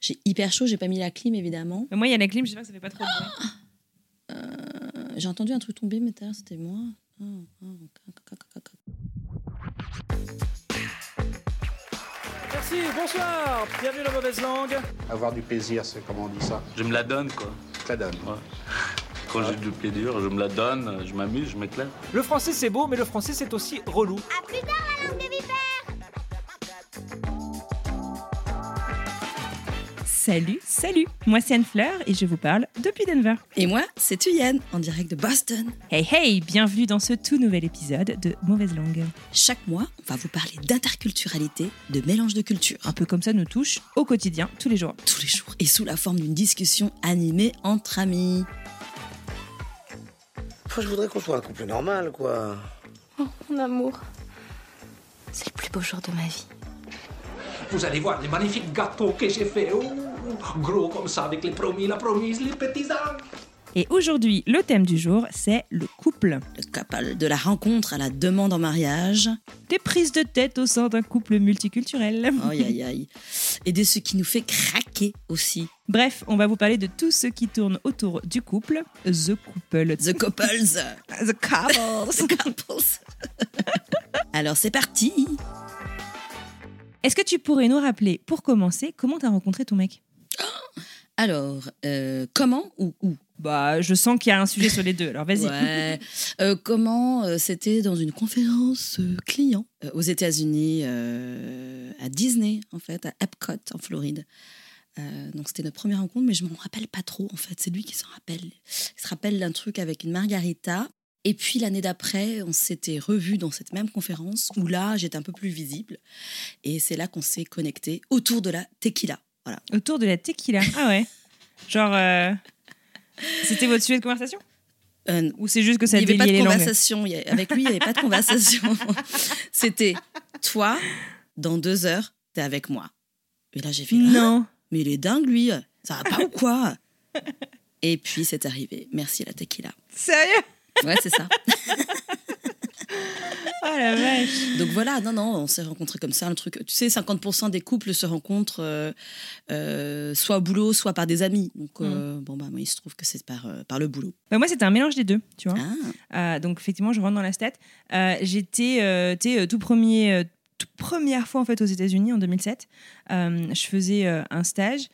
J'ai hyper chaud, j'ai pas mis la clim évidemment. Mais moi, il y a la clim, j'espère que ça fait pas trop de bruit. Euh, j'ai entendu un truc tomber, mais à c'était moi. Ah, ah. Merci, bonsoir, bienvenue dans Mauvaise Langue. Avoir du plaisir, c'est comment on dit ça Je me la donne, quoi. Ça donne. Ouais. Quand j'ai du plaisir, je me la donne, je m'amuse, je m'éclaire. Le français c'est beau, mais le français c'est aussi relou. Salut, salut Moi, c'est Anne Fleur et je vous parle depuis Denver. Et moi, c'est Tuyenne, en direct de Boston. Hey, hey Bienvenue dans ce tout nouvel épisode de Mauvaise Langue. Chaque mois, on va vous parler d'interculturalité, de mélange de cultures, Un peu comme ça nous touche au quotidien, tous les jours. tous les jours, et sous la forme d'une discussion animée entre amis. Moi, je voudrais qu'on soit un couple normal, quoi. Mon amour, c'est le plus beau jour de ma vie. Vous allez voir les magnifiques gâteaux que j'ai faits. Ouh, gros comme ça, avec les promis, la promise, les petits anges. Et aujourd'hui, le thème du jour, c'est le couple. Le couple de la rencontre à la demande en mariage. Des prises de tête au sein d'un couple multiculturel. Aïe aïe aïe. Et de ce qui nous fait craquer aussi. Bref, on va vous parler de tout ce qui tourne autour du couple, The Couple. The couples. The Couple. The couples. Alors c'est parti. Est-ce que tu pourrais nous rappeler, pour commencer, comment t'as rencontré ton mec? Alors, euh, comment ou où? Bah, je sens qu'il y a un sujet sur les deux, alors vas-y. Ouais. Euh, comment euh, C'était dans une conférence client aux États-Unis, à Disney, en fait, à Epcot, en Floride. Euh, donc c'était notre première rencontre, mais je m'en rappelle pas trop, en fait. C'est lui qui s'en rappelle. Il se rappelle d'un truc avec une margarita. Et puis l'année d'après, on s'était revus dans cette même conférence où là, j'étais un peu plus visible. Et c'est là qu'on s'est connecté autour de la tequila. Voilà. Autour de la tequila. Ah ouais. Genre, euh, c'était votre sujet de conversation? Euh, Ou c'est juste que ça il n'y avait pas de langues conversation. Avec lui, il n'y avait pas de conversation. C'était toi, dans deux heures, t'es avec moi. Et là, j'ai fait Ah, Non. Mais il est dingue, lui. Ça va pas ou quoi? Et puis, c'est arrivé. Merci, la tequila. Sérieux? Ouais, c'est ça. Oh la vache. Donc voilà, non, non, on s'est rencontrés comme ça, un truc. Tu sais, 50% des couples se rencontrent euh, euh, soit au boulot, soit par des amis. Donc, euh, bon, bah, moi, il se trouve que c'est par, par le boulot. Bah, moi, c'était un mélange des deux, tu vois. Ah, donc, effectivement, je rentre dans la stat. J'étais tout premier, toute première fois en fait aux États-Unis en 2007. Euh, je faisais un stage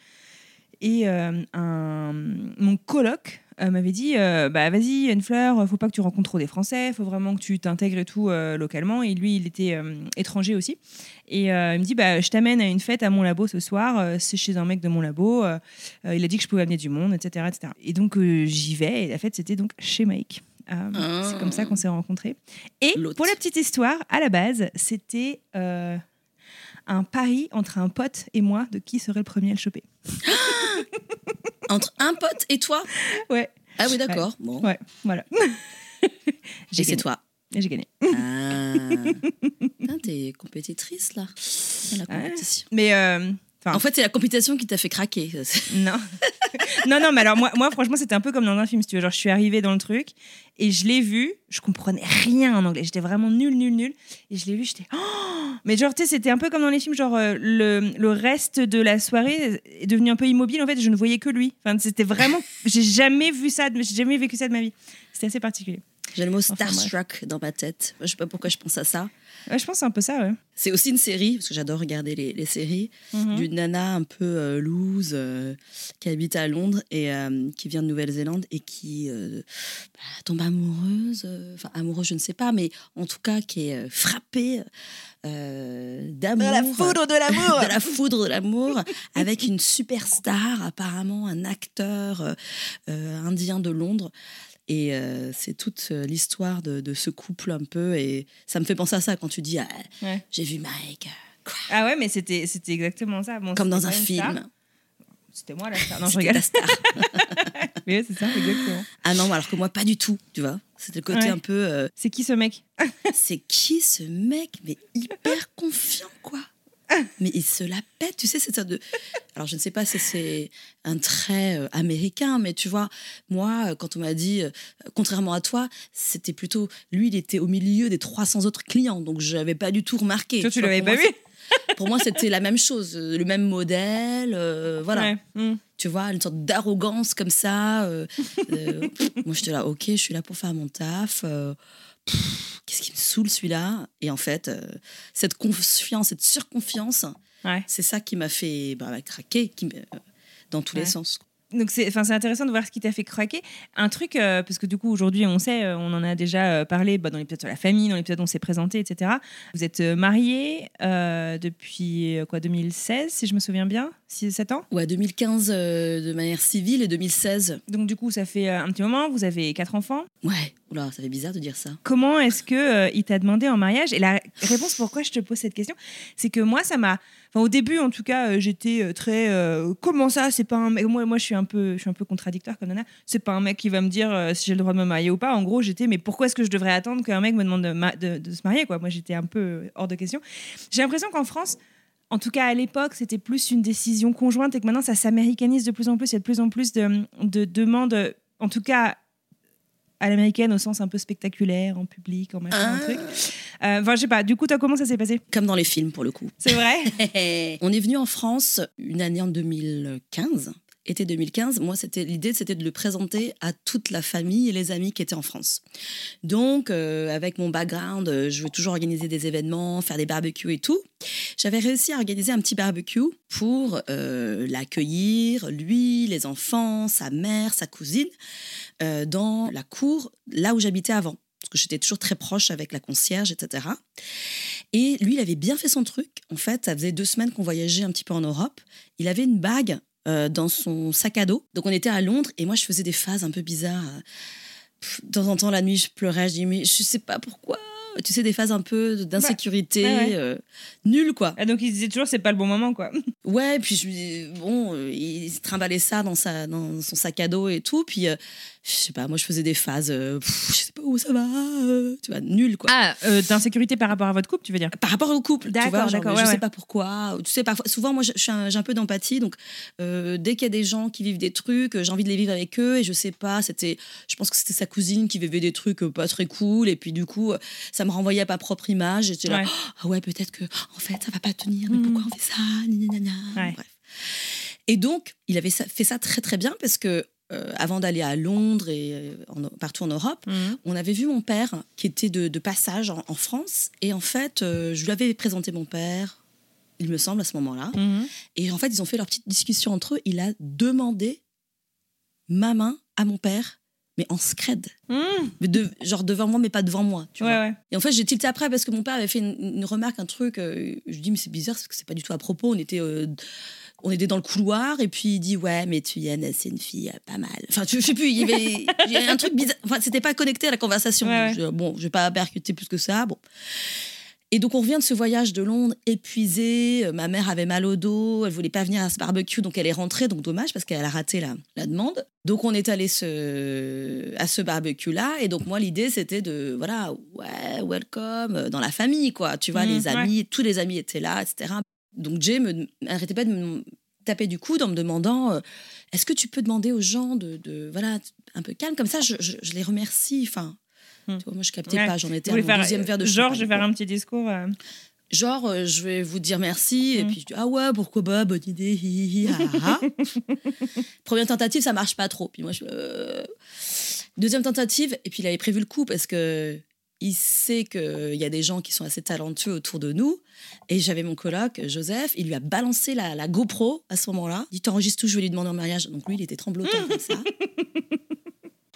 et un, mon coloc euh, m'avait dit euh, bah vas-y Anne Fleur faut pas que tu rencontres trop des Français faut vraiment que tu t'intègres et tout euh, localement. Et lui il était euh, étranger aussi. Et il me dit bah je t'amène à une fête à mon labo ce soir c'est chez un mec de mon labo il a dit que je pouvais amener du monde etc etc et donc j'y vais et la fête c'était donc chez Mike. Ah. c'est comme ça qu'on s'est rencontrés. Et pour la petite histoire à la base c'était un pari entre un pote et moi de qui serait le premier à le choper Entre un pote et toi ouais Ah oui, d'accord. Bon. ouais voilà j'ai c'est toi. Et j'ai gagné Ah. T'es compétitrice, là. La compétition. mais euh, enfin, En fait, c'est la compétition qui t'a fait craquer. Non. non, non, mais alors moi, moi franchement, c'était un peu comme dans un film, si tu veux. Genre, je suis arrivée dans le truc et je l'ai vu, je comprenais rien en anglais. J'étais vraiment nulle, nulle, nulle. Et je l'ai vu, j'étais. Oh mais genre, tu sais, c'était un peu comme dans les films, genre, euh, le, le reste de la soirée est devenu un peu immobile. En fait, je ne voyais que lui. Enfin, c'était vraiment. J'ai jamais vu ça, de- j'ai jamais vécu ça de ma vie. C'était assez particulier. J'ai le mot Enfin, starstruck dans ma tête. Je sais pas pourquoi je pense à ça. Ouais, je pense un peu ça, ouais. C'est aussi une série, parce que j'adore regarder les, les séries, Mhm. d'une nana un peu euh, loose euh, qui habite à Londres et euh, qui vient de Nouvelle-Zélande et qui euh, bah, tombe amoureuse, euh, enfin amoureuse, je ne sais pas, mais en tout cas qui est euh, frappée euh, d'amour. de l'amour de la foudre de l'amour avec une superstar, apparemment un acteur indien de Londres. Et euh, c'est toute euh, l'histoire de, de ce couple un peu. Et ça me fait penser à ça quand tu dis ah, Ouais. J'ai vu Mike, Ah ouais, mais c'était c'était exactement ça. Bon, Comme dans un film. C'était moi la star. Non, je rigole. la star. Mais ouais, c'est ça, exactement. Ah non, alors que moi, pas du tout, tu vois. C'était le côté Ouais. un peu. euh, C'est qui ce mec? C'est qui ce mec? Mais hyper confiant, quoi. Mais il se la pète, tu sais, c'est ça de. Alors, je ne sais pas si c'est un trait euh, américain, mais tu vois, moi, quand on m'a dit, euh, contrairement à toi, c'était plutôt. Lui, il était au milieu des 300 autres clients, donc je n'avais pas du tout remarqué. Toi, tu l'avais pas vu Pour moi, c'était la même chose, euh, le même modèle, voilà. Ouais. Mm. Tu vois, une sorte d'arrogance comme ça. moi, j'étais là, ok, je suis là pour faire mon taf. Qu'est-ce qui me saoule celui-là? Et en fait, euh, cette confiance, cette surconfiance, Ouais. c'est ça qui m'a fait bah, craquer qui euh, dans tous les sens. Donc c'est, enfin, c'est intéressant de voir ce qui t'a fait craquer. Un truc, euh, parce que du coup aujourd'hui on sait, euh, on en a déjà euh, parlé bah, dans l'épisode sur la famille, dans l'épisode où on s'est présenté, etc. Vous êtes mariés euh, depuis quoi 2016, si je me souviens bien, 6-7 ans? Ouais, 2015 euh, de manière civile et 2016. Donc du coup ça fait un petit moment, vous avez quatre enfants? Ouais, oula, ça fait bizarre de dire ça. Comment est-ce que euh, il t'a demandé en mariage? Et la réponse pourquoi je te pose cette question, c'est que moi ça m'a, au début en tout cas euh, j'étais euh, très euh, comment ça c'est pas un mec moi moi je suis un peu je suis un peu contradictoire comme nana c'est pas un mec qui va me dire si j'ai le droit de me marier ou pas. En gros j'étais mais pourquoi est-ce que je devrais attendre qu'un mec me demande de, se marier moi j'étais un peu hors de question. J'ai l'impression qu'en France en tout cas, à l'époque, c'était plus une décision conjointe et que maintenant, ça s'américanise de plus en plus. Il y a de plus en plus de, de demandes, en tout cas à l'américaine, au sens un peu spectaculaire, en public, en machin, Ah. un truc. Euh, Enfin, je sais pas. Du coup, toi, comment ça s'est passé? Comme dans les films, pour le coup. C'est vrai? On est venu en France une année en 2015. Été 2015, moi, l'idée, c'était de le présenter à toute la famille et les amis qui étaient en France. Donc, euh, avec mon background, euh, je veux toujours organiser des événements, faire des barbecues et tout. J'avais réussi à organiser un petit barbecue pour euh, l'accueillir, lui, les enfants, sa mère, sa cousine, dans la cour, là où j'habitais avant. Parce que j'étais toujours très proche avec la concierge, etc. Et lui, il avait bien fait son truc. En fait, ça faisait deux semaines qu'on voyageait un petit peu en Europe. Il avait une bague euh, dans son sac à dos. Donc, on était à Londres et moi, je faisais des phases un peu bizarres. Pff, De temps en temps, la nuit, je pleurais. Je dis, mais je sais pas pourquoi. Tu sais, des phases un peu d'insécurité, Ouais, ouais. euh, nulles, quoi. Ah, Donc, il disait toujours, c'est pas le bon moment, quoi. Ouais, puis je bon, euh, il trimballait ça dans, sa, dans son sac à dos et tout. Puis, euh, je sais pas, moi, je faisais des phases, euh, pff, je sais pas où ça va, euh, tu vois, nul, quoi. Ah, euh, d'insécurité par rapport à votre couple, tu veux dire? Par rapport au couple, D'accord, d'accord, je ouais, sais ouais. pas pourquoi. Tu sais, parfois, souvent, moi, je- je suis un- j'ai un peu d'empathie, donc euh, dès qu'il y a des gens qui vivent des trucs, euh, j'ai envie de les vivre avec eux, et je sais pas, c'était, je pense que c'était sa cousine qui vivait des trucs pas très cool, et puis du coup, ça me renvoyait à ma propre image, j'étais là, Ouais. ah ouais, peut-être que, en fait, ça va pas tenir, mais Mhm. pourquoi on fait ça? Bref. Et donc, il avait fait ça très très bien parce que euh, avant d'aller à Londres et euh, en- partout en Europe, Mhm. on avait vu mon père qui était de, de passage en, en France. Et en fait, euh, je lui avais présenté mon père, il me semble, à ce moment-là. Mhm. Et en fait, ils ont fait leur petite discussion entre eux. Il a demandé ma main à mon père, mais en scred. Mhm. Mais de, genre devant moi, mais pas devant moi. Tu Ouais, vois. ouais. Et en fait, j'ai tilté après parce que mon père avait fait une, une remarque, un truc. euh, je lui dis, mais c'est bizarre parce que c'est pas du tout à propos. On était, euh, on était dans le couloir et puis il dit, ouais, mais Tuyenne, c'est une fille euh, pas mal. Enfin, je, je sais plus, il y avait, il y avait un truc bizarre. Enfin, c'était pas connecté à la conversation. Ouais, Donc, je- bon, je vais pas percuter plus que ça. Bon. Et donc, on revient de ce voyage de Londres épuisé. Euh, Ma mère avait mal au dos. Elle voulait pas venir à ce barbecue. Donc, elle est rentrée. Donc, dommage parce qu'elle a raté la, la demande. Donc, on est allé ce, à ce barbecue-là. Et donc, moi, l'idée, c'était de, voilà, ouais, welcome euh, dans la famille, quoi. Tu vois, Mhm, les amis, tous les amis étaient là, etc. Donc, Jay me arrêtait pas de me taper du coude en me demandant euh, est-ce que tu peux demander aux gens de, de- voilà un peu calme? Comme ça je, je- je les remercie enfin Hmm. tu vois, moi je captais Ouais. pas j'en étais à voulez mon faire, deuxième verre de Genre, champagne, je vais faire un petit discours. euh, genre euh, je vais vous dire merci et Hmm. puis je dis ah ouais pourquoi pas bonne idée hi, hi, ah, ah. première tentative ça marche pas trop puis moi je euh, deuxième tentative et puis il avait prévu le coup parce que il sait qu'il y a des gens qui sont assez talentueux autour de nous. Et j'avais mon coloc, Joseph, il lui a balancé la, la GoPro à ce moment-là. Il dit T'enregistres tout, je vais lui demander en mariage. Donc lui, il était tremblotant comme ça.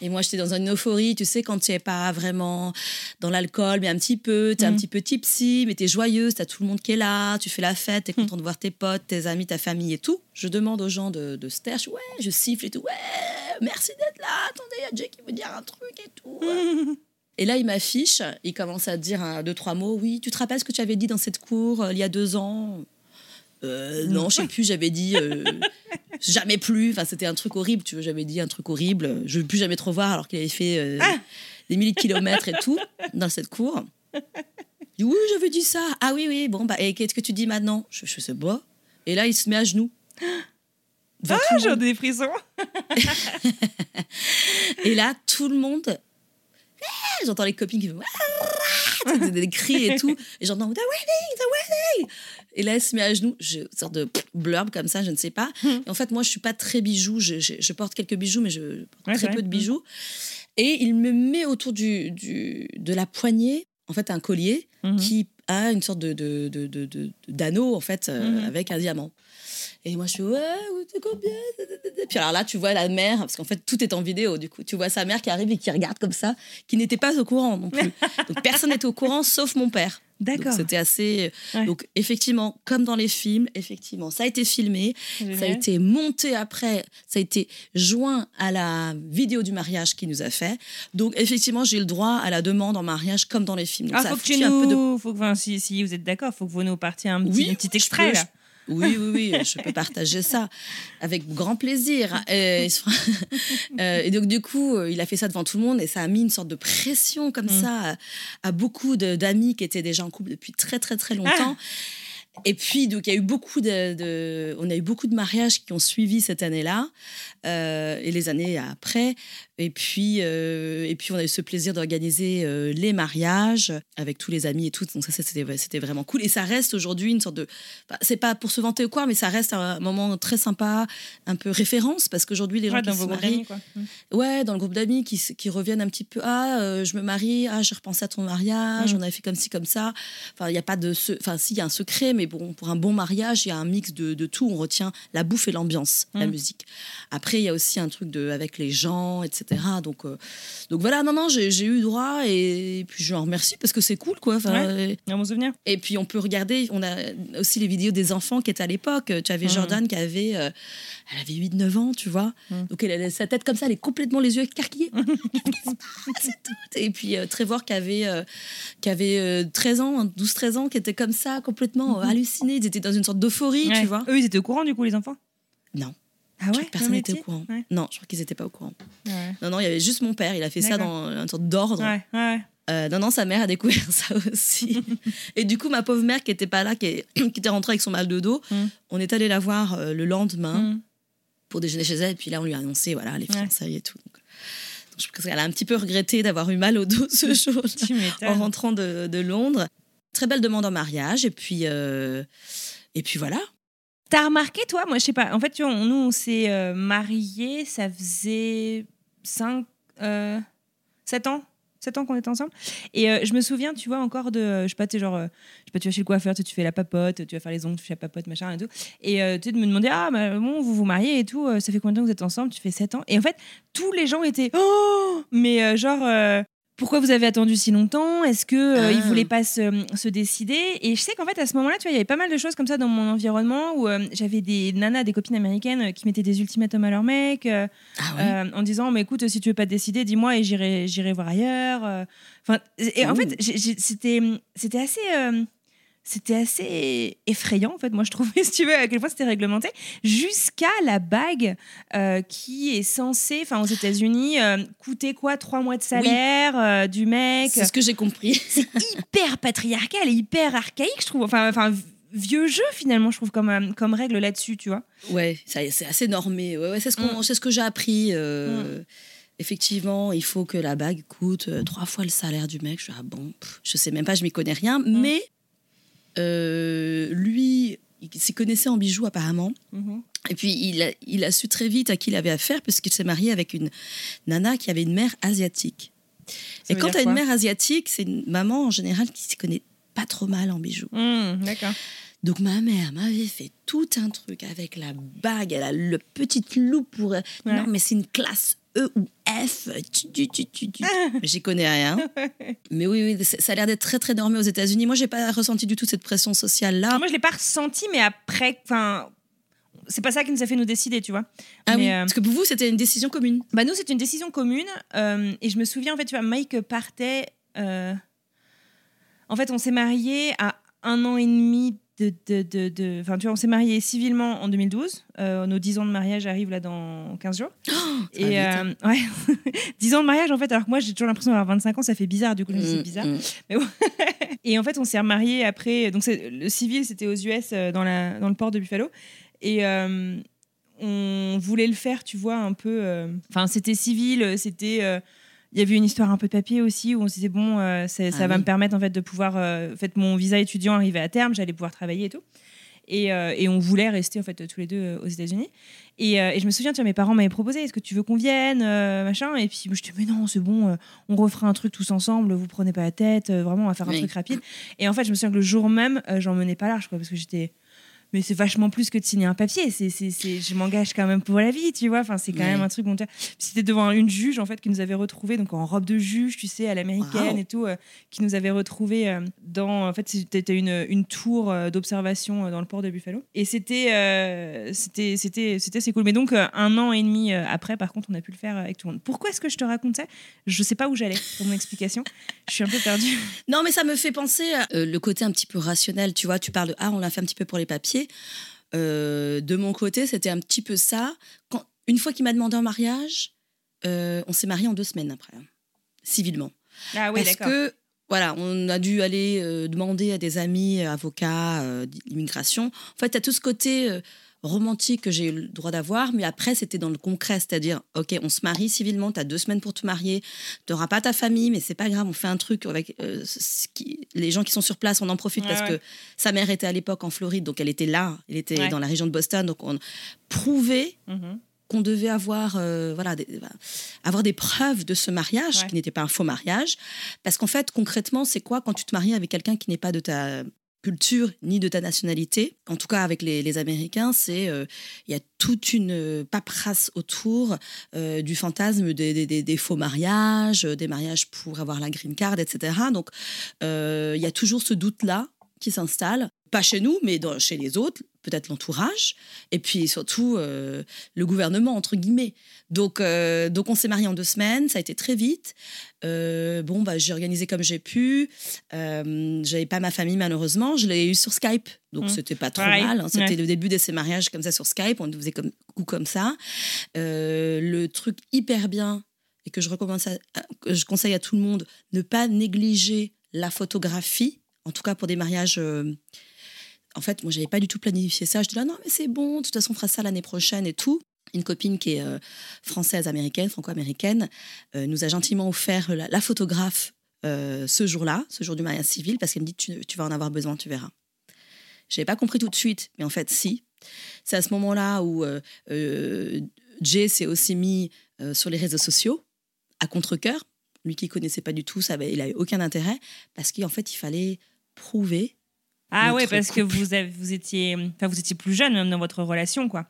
Et moi, j'étais dans une euphorie, tu sais, quand tu n'es pas vraiment dans l'alcool, mais un petit peu, tu es un Mm. petit peu tipsy, mais tu es joyeuse, tu as tout le monde qui est là, tu fais la fête, tu es content de voir tes potes, tes amis, ta famille et tout. Je demande aux gens de, de se taire, je ouais, je siffle et tout, ouais, merci d'être là, attendez, il y a Jay qui veut dire un truc et tout. Et là, il m'affiche, il commence à dire un, deux, trois mots. Oui, tu te rappelles ce que tu avais dit dans cette cour euh, il y a deux ans? Euh, non, je sais plus, j'avais dit euh, jamais plus. Enfin, c'était un truc horrible, tu vois. J'avais dit un truc horrible. Je ne veux plus jamais te revoir alors qu'il avait fait euh, des milliers de kilomètres et tout dans cette cour. Dis, oui, j'avais dit ça. Ah oui, oui, bon, bah, et qu'est-ce que tu dis maintenant? Je, je sais pas. Et là, il se met à genoux. Ah, j'ai des frissons. Et là, tout le monde. Ah J'entends les copines qui font. Ah des, des cris et tout. Et j'entends The wedding, the wedding. Et là, elle se met à genoux. J'ai une sorte de blurb comme ça, je ne sais pas. Et en fait, moi, je suis pas très bijou. Je, je- je porte quelques bijoux, mais je porte Ouais, très peu de bijoux. Et il me met autour du, du, de la poignée, en fait, un collier Mhm. qui a une sorte de, d'anneau, en fait, euh, avec un diamant. Et moi, je suis, ouais, c'est combien? Puis alors là, tu vois la mère, parce qu'en fait, tout est en vidéo, du coup. Tu vois sa mère qui arrive et qui regarde comme ça, qui n'était pas au courant non plus. Donc, personne n'était au courant, sauf mon père. D'accord. C'était assez. Ouais. Donc, effectivement, comme dans les films, effectivement, ça a été filmé, ça a été monté après, ça a été joint à la vidéo du mariage qu'il nous a fait. Donc, effectivement, j'ai le droit à la demande en mariage comme dans les films. Donc, Ah, ça faut que tu foutu un peu de nous. Faut que, enfin, si, si vous êtes d'accord, faut que vous nous partiez un petit, Oui, un petit je extrait peux, là. Oui, oui, oui, je peux partager ça avec grand plaisir. Euh, Euh, et donc, du coup, euh, il a fait ça devant tout le monde et ça a mis une sorte de pression comme Mm. ça à, à beaucoup d'amis qui étaient déjà en couple depuis très, très, très longtemps. Et puis, donc, il y a eu beaucoup de, de- on a eu beaucoup de mariages qui ont suivi cette année-là euh, et les années après. Et puis, euh, et puis, on a eu ce plaisir d'organiser euh, les mariages avec tous les amis et tout. Donc, ça, c'était vraiment cool. Et ça reste aujourd'hui une sorte de. bah, c'est pas pour se vanter ou quoi, mais ça reste un moment très sympa, un peu référence, parce qu'aujourd'hui, les gens Ouais, qui dans se marient. quoi. Mm. Ouais, dans le groupe d'amis qui, qui reviennent un petit peu. Ah, euh, je me marie. Ah, j'ai repensé à ton mariage. Mm. On avait fait comme ci, comme ça. Enfin, il n'y a pas de. se- Enfin, si, il y a un secret, mais bon, pour un bon mariage, il y a un mix de, de tout. On retient la bouffe et l'ambiance, la Mm. musique. Après, il y a aussi un truc de, avec les gens, etc. Donc, euh, donc voilà, non, non, j'ai eu droit et, puis je en remercie parce que c'est cool, quoi. Enfin, et- Un bon souvenir. et puis on peut regarder, on a aussi les vidéos des enfants qui étaient à l'époque. Tu avais Mhm. Jordan qui avait, euh, elle avait 8-9 ans, tu vois. Mhm. Donc elle sa tête comme ça, elle est complètement les yeux écarquillés. Et tout. Et puis euh, Trevor qui avait, euh, qui avait euh, 13 ans, 12-13 ans, qui était comme ça, complètement euh, halluciné. Ils étaient dans une sorte d'euphorie. Ouais. tu vois. Eux, ils étaient au courant du coup, les enfants? Non. Ah ouais personne n'était au courant. Ouais. Non, je crois qu'ils n'étaient pas au courant. Ouais. Non, non, il y avait juste mon père. Il a fait ça dans une sorte d'ordre. Euh, non, non, sa mère a découvert ça aussi. et du coup, ma pauvre mère qui était pas là, qui, est- qui était rentrée avec son mal de dos, Mm. on est allé la voir euh, le lendemain Mm. pour déjeuner chez elle. Et puis là, on lui a annoncé, voilà, les fiançailles et tout. Donc, donc, je pense qu'elle a un petit peu regretté d'avoir eu mal au dos ce jour-là, Tu en rentrant de, de Londres. Très belle demande en mariage. Et puis, euh, et puis voilà. T'as remarqué, toi Moi, je sais pas. En fait, tu vois, nous, on s'est euh, mariés, ça faisait 5, 7 ans 7 ans qu'on était ensemble. Et euh, je me souviens, tu vois, encore de. euh, Je sais pas, tu genre. euh, je sais pas, tu vas chez le coiffeur, tu fais la papote, tu vas faire les ongles, tu fais la papote, machin et tout. Et euh, tu de me demander, ah, bon, vous vous mariez et tout, euh, ça fait combien de temps que vous êtes ensemble? Tu fais 7 ans. Et en fait, tous les gens étaient. Oh Mais euh, genre. Pourquoi vous avez attendu si longtemps? Est-ce que euh, Ah. ils voulaient pas se, se décider? Et je sais qu'en fait à ce moment-là, tu vois, il y avait pas mal de choses comme ça dans mon environnement où euh, j'avais des nanas, des copines américaines euh, qui mettaient des ultimatums à leurs mecs euh, Ah ouais? en disant mais écoute si tu veux pas te décider, dis-moi et j'irai j'irai voir ailleurs. Enfin et en Ouh. fait c'était c'était assez c'était assez effrayant en fait moi je trouvais si tu veux à quel point c'était réglementé jusqu'à la bague euh, qui est censée enfin aux États-Unis euh, coûter quoi trois mois de salaire euh, du mec C'est ce que j'ai compris. hyper patriarcal et hyper archaïque je trouve enfin enfin vieux jeu finalement je trouve comme comme règle là-dessus tu vois Ouais, c'est assez normé. Ouais, ouais, c'est ce, qu'on- Mm. c'est ce que j'ai appris. euh, Effectivement, il faut que la bague coûte trois fois le salaire du mec. Je suis ah bon, pff, je sais même pas, je m'y connais rien. Mm. Mais lui, il s'y connaissait en bijoux apparemment. Et puis il a, il a su très vite à qui il avait affaire puisqu'il s'est marié avec une nana qui avait une mère asiatique. Ça Et quand tu as une mère asiatique, c'est une maman en général qui s'y connaît pas trop mal en bijoux. Mmh, d'accord Donc ma mère m'avait fait tout un truc avec la bague, elle a le petit loupe pour... Non mais c'est une classe E ou F. Tu, tu, tu, tu, tu. Mais J'y connais rien. Mais oui, oui, ça a l'air d'être très très normé aux États-Unis. Moi, j'ai pas ressenti du tout cette pression sociale là. Moi, je l'ai pas ressenti, mais après, enfin, c'est pas ça qui nous a fait nous décider, tu vois. Ah Mais, oui, euh, parce que pour vous, c'était une décision commune. Bah nous, c'est une décision commune. euh, et je me souviens, en fait, tu vois, Mike partait... euh, En fait, on s'est mariés à un an et demi de... de, de, de- tu vois, on s'est mariés civilement en 2012. Euh, nos 10 ans de mariage arrivent là dans 15 jours. va et euh, ouais, 10 ans de mariage, en fait, alors que moi, j'ai toujours l'impression d'avoir 25 ans. Ça fait bizarre, du coup, je me dis, Mm, bizarre. mm. Et en fait, on s'est remariés après. Donc, le civil, c'était aux US, euh, dans, la, dans le port de Buffalo. Et euh, on voulait le faire, tu vois, un peu. euh, Enfin, c'était civil, c'était. Il y avait une histoire un peu de papier aussi où on se disait bon, euh, c'est- ça Ah va oui. me permettre en fait de pouvoir. euh, en fait, mon visa étudiant arrivait à terme, j'allais pouvoir travailler et tout. Et, euh, et on voulait rester en fait tous les deux aux États-Unis. Et, et je me souviens, tu vois, mes parents m'avaient proposé est-ce que tu veux qu'on vienne machin? Et puis je dis mais non, c'est bon, on refera un truc tous ensemble, vous prenez pas la tête, vraiment, on va faire un Oui. truc rapide. Et en fait, je me souviens que le jour même, j'en menais pas large, quoi, parce que j'étais. Mais c'est vachement plus que de signer un papier. C'est, c'est, c'est- je m'engage quand même pour la vie, tu vois. Enfin, c'est quand Ouais. même un truc. C'était devant une juge en fait qui nous avait retrouvés donc en robe de juge, tu sais, à l'américaine Wow. et tout, euh, qui nous avait retrouvés euh, dans. En fait, c'était une, une tour euh, d'observation dans le port de Buffalo. Et c'était, c'était, c'était, c'était assez cool. Mais donc un an et demi après, par contre, on a pu le faire avec tout le monde. Pourquoi est-ce que je te raconte ça? Je sais pas où j'allais pour mon explication. Je suis un peu perdue. Non, mais ça me fait penser le côté un petit peu rationnel. Tu vois, tu parles de ah, on l'a fait un petit peu pour les papiers. Euh, de mon côté, c'était un petit peu ça. Quand, une fois qu'il m'a demandé en mariage, euh, on s'est mariés en deux semaines après, hein, civilement. Ah oui, Parce que voilà, on a dû aller euh, demander à des amis avocats d'immigration. En fait, as tout ce côté romantique que j'ai eu le droit d'avoir, mais après, c'était dans le concret, c'est-à-dire, OK, on se marie civilement, tu as deux semaines pour te marier, tu n'auras pas ta famille, mais c'est pas grave, on fait un truc avec euh, ce qui- les gens qui sont sur place, on en profite Ouais, parce ouais. que sa mère était à l'époque en Floride, donc elle était là, elle était Ouais. dans la région de Boston, donc on prouvait Mhm. qu'on devait avoir, euh, voilà, des, avoir des preuves de ce mariage, qui n'était pas un faux mariage. Parce qu'en fait, concrètement, c'est quoi quand tu te maries avec quelqu'un qui n'est pas de ta culture ni de ta nationalité En tout cas, avec les, Américains, c'est euh, il y a toute une euh, paperasse autour euh, du fantasme des, faux mariages, des mariages pour avoir la green card, etc. Donc, il y a toujours ce doute-là qui s'installe, pas chez nous, mais dans- chez les autres, peut-être l'entourage, et puis surtout euh, le gouvernement, entre guillemets. Donc, euh, donc on s'est mariés en deux semaines, ça a été très vite. Euh, bon, bah, j'ai organisé comme j'ai pu. J'avais pas ma famille, malheureusement. Je l'ai eu sur Skype, donc Mm. c'était pas trop Pareil, mal. hein. C'était ouais. le début de ces mariages comme ça sur Skype. On faisait comme, coup comme ça. Le truc hyper bien et que je, à- que je conseille à tout le monde, ne pas négliger la photographie, en tout cas pour des mariages. euh, en fait, moi, j'avais pas du tout planifié ça. Je dis là, non, mais c'est bon, de toute façon, on fera ça l'année prochaine et tout. Une copine qui est euh, française, américaine, franco-américaine, euh, nous a gentiment offert la, photographe ce jour-là, ce jour du mariage civil, parce qu'elle me dit tu, vas en avoir besoin, tu verras. Je n'avais pas compris tout de suite, mais en fait, si. C'est à ce moment-là où Jay s'est aussi mis sur les réseaux sociaux, à contre-coeur. Lui qui connaissait pas du tout, ça avait, il n'avait aucun intérêt, parce qu'en fait, il fallait prouver Ah ouais, parce que vous, avez- vous, étiez, enfin, vous étiez plus jeune même dans votre relation, quoi.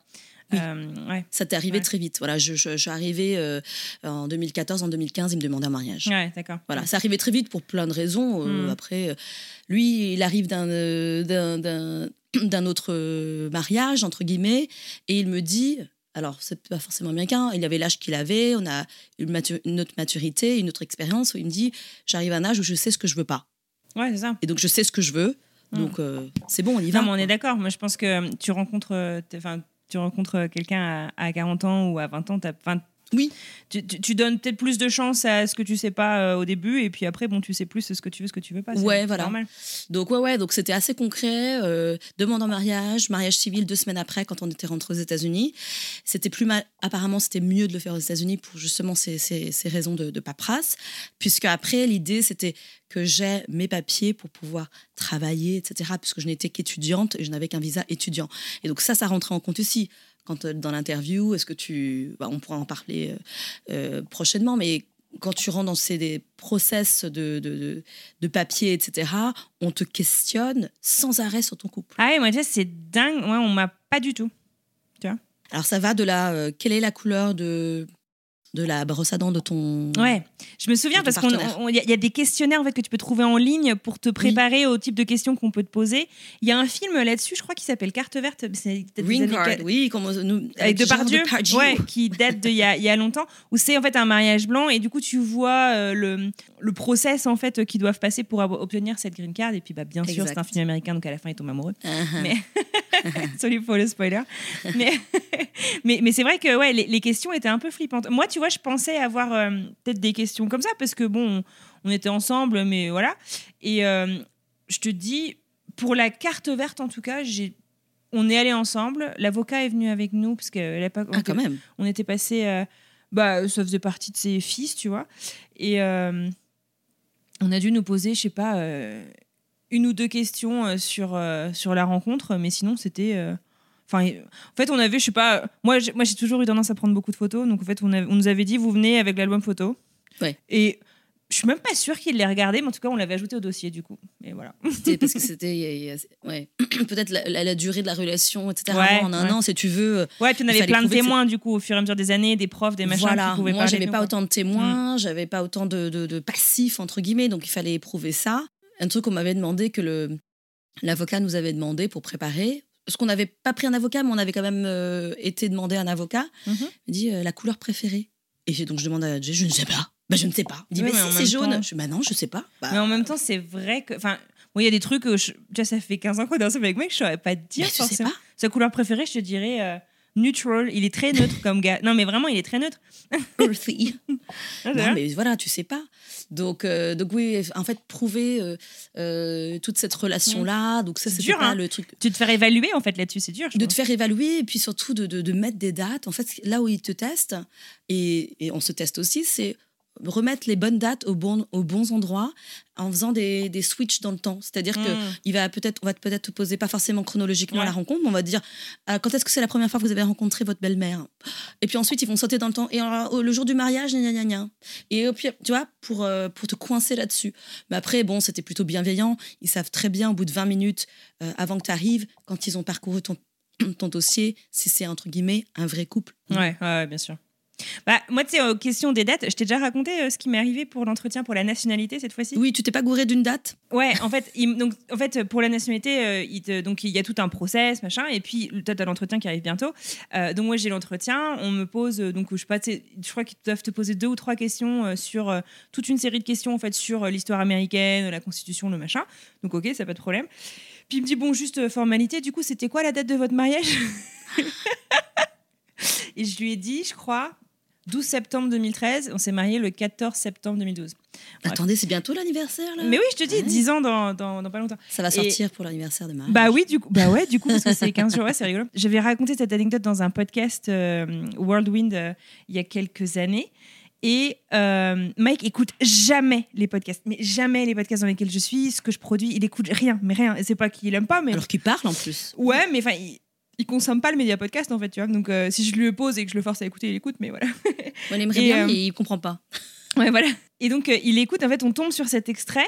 Oui. Euh, ouais. Ça t'est arrivé Ouais. très vite. Voilà, je, je, je suis arrivée euh, en 2014, en 2015, il me demandait un mariage. ouais, d'accord. Voilà, ça arrivait très vite pour plein de raisons. Euh, Mm. Après, lui, il arrive d'un d'un- autre mariage entre guillemets, et il me dit. Alors, c'est pas forcément américain. Il avait l'âge qu'il avait. On a une autre maturité, une autre expérience. Où il me dit, j'arrive à un âge où je sais ce que je veux pas. Ouais, c'est ça. Et donc, je sais ce que je veux. Mm. Donc, euh, c'est bon, on y va. Non, mais on quoi. est d'accord. Moi, je pense que tu rencontres, euh, enfin, tu rencontres quelqu'un à, à 40 ans ou à 20 ans, t'as- enfin, Oui. tu, tu- tu donnes peut-être plus de chance à ce que tu sais pas euh, au début, et puis après, bon, tu sais plus ce que tu veux, ce que tu veux pas. Ouais, voilà. normal. Donc ouais, ouais, donc c'était assez concret. euh, demande en mariage, mariage civil deux semaines après quand on était rentré aux États-Unis. C'était plus mal. Apparemment, c'était mieux de le faire aux États-Unis pour justement ces, ces, ces raisons de, de paperasse, puisque après l'idée c'était que j'ai mes papiers pour pouvoir travailler, etc. Puisque je n'étais qu'étudiante et je n'avais qu'un visa étudiant. Et donc ça, ça rentrait en compte aussi. Quand euh, dans l'interview, est-ce que tu, bah, on pourra en parler euh, euh, prochainement, mais quand tu rentres dans ces process de, de, de, papier, etc., on te questionne sans arrêt sur ton couple. Ah ouais, moi, tu c'est dingue. Ouais, on m'a pas du tout. Alors ça va de la, euh, quelle est la couleur de de la brosse à dents de ton. Ouais, je me souviens de parce qu'il y, a- y a des questionnaires en fait que tu peux trouver en ligne pour te préparer au type de questions qu'on peut te poser. Il y a un film là-dessus, je crois, qui s'appelle Carte verte. Ring années card, oui, comme nous. avec Jean Depardieu, Depardieu. ouais, qui date d'il y a, il y a longtemps, où c'est en fait un mariage blanc et du coup tu vois euh, le, le process en fait qu'ils doivent passer pour obtenir cette green card et puis bah, bien sûr c'est un film américain donc à la fin ils tombent amoureux. Uh-huh. Mais sorry pour le spoiler. Mais mais, mais c'est vrai que ouais les, les questions étaient un peu flippantes. Moi tu vois je pensais avoir euh, peut-être des questions comme ça parce que bon on, on était ensemble mais voilà et euh, je te dis pour la carte verte en tout cas j'ai on est allé ensemble. L'avocat est venu avec nous parce qu'à l'époque, Ah, quand même. on était passé. euh, bah, ça faisait partie de ses fils, tu vois. Et on a dû nous poser, je sais pas, une ou deux questions sur, sur la rencontre, mais sinon, c'était. Enfin, en fait, on avait, je sais pas, moi, j'ai, moi, j'ai toujours eu tendance à prendre beaucoup de photos, donc en fait, on, a- on nous avait dit, vous venez avec l'album photo. Ouais. Et je suis même pas sûre qu'il l'ait regardé, mais en tout cas, on l'avait ajouté au dossier, du coup. Et voilà. C'était parce que c'était. Ouais. Peut-être la, la- la durée de la relation, etc. Ouais, en un ouais. an, si tu veux. euh, Ouais, puis on avait plein de témoins, du coup, au fur et à mesure des années, des profs, des machins voilà, qui moi j'avais de nous, pas autant de témoins, j'avais pas autant de, de, de passifs entre guillemets, donc il fallait prouver ça. Un truc qu'on m'avait demandé que le l'avocat nous avait demandé pour préparer, parce qu'on n'avait pas pris un avocat, mais on avait quand même euh, été demandé un avocat. Mhm. Il dit euh, la couleur préférée. Et donc je demande à Jay, je ne sais pas. Bah je ne sais pas. Il dit mais, si c'est jaune. temps- Je dis bah non, je sais pas. Bah, Mais en même temps, c'est vrai que. Enfin, moi, il y a des trucs. euh, Déjà, ça fait 15 ans qu'on est ensemble avec mec, je saurais pas te dire bah, tu sais forcément. pas. Sa couleur préférée, je te dirais neutral. Il est très neutre comme gars. Non, mais vraiment, il est très neutre. Earthy. Non, mais voilà, tu sais pas. Donc, euh, donc oui, en fait, prouver euh, euh, toute cette relation-là, donc ça, C'est dur, pas hein. le truc. Tu te faire évaluer, en fait, là-dessus, c'est dur. je de te faire évaluer et puis surtout de, de, de mettre des dates. En fait, là où ils te testent, et, et on se teste aussi, c'est remettre les bonnes dates aux bons, aux bons endroits en faisant des, des switches dans le temps. C'est-à-dire que Mm. il va peut-être, on va peut-être te poser pas forcément chronologiquement Ouais. la rencontre, mais on va te dire euh, quand est-ce que c'est la première fois que vous avez rencontré votre belle-mère? Et puis ensuite, ils vont sauter dans le temps. Et alors, au- le jour du mariage, gna gna gna. Et au pire, tu vois, pour, euh, pour te coincer là-dessus. Mais après, bon, c'était plutôt bienveillant. Ils savent très bien, au bout de 20 minutes, euh, avant que tu arrives, quand ils ont parcouru ton, ton dossier, si c'est entre guillemets un vrai couple. Ouais, ouais, bien sûr. Bah, moi, tu sais, aux questions des dates, je t'ai déjà raconté euh, ce qui m'est arrivé pour l'entretien pour la nationalité cette fois-ci. Oui, tu t'es pas gouré d'une date? Ouais, en fait, il- donc, en fait, pour la nationalité, euh, il te- donc il y a tout un process, machin, et puis toi, t'as l'entretien qui arrive bientôt. Euh, donc moi, j'ai l'entretien, on me pose, euh, donc je sais pas, tu je crois qu'ils doivent te poser deux ou trois questions euh, sur euh, toute une série de questions en fait sur euh, l'histoire américaine, la Constitution, le machin. Donc ok, ça pas de problème. Puis il me dit bon, juste euh, formalité, du coup, c'était quoi la date de votre mariage? Et je lui ai dit, je crois. 12 septembre 2013, on s'est marié le 14 septembre 2012. Bref. Attendez, c'est bientôt l'anniversaire là? Mais oui, je te dis, Ouais. 10 ans dans, dans, dans pas longtemps. Ça va Et- sortir pour l'anniversaire de Marie. Bah oui, du coup, bah ouais, du coup, parce que c'est 15 jours, ouais, c'est rigolo. J'avais raconté cette anecdote dans un podcast euh, Whirlwind euh, il y a quelques années. Et euh, Mike écoute jamais les podcasts, mais jamais les podcasts dans lesquels je suis, ce que je produis, il écoute rien, mais rien. C'est pas qu'il aime pas, mais Alors qu'il parle en plus. ouais, mais enfin, il, il consomme pas le média podcast en fait, tu vois. Donc euh, si je lui pose et que je le force à écouter, il écoute, mais voilà. Il aimerait Et, bien, euh, mais il comprend pas. Ouais, voilà. Et donc, euh, il écoute, en fait, on tombe sur cet extrait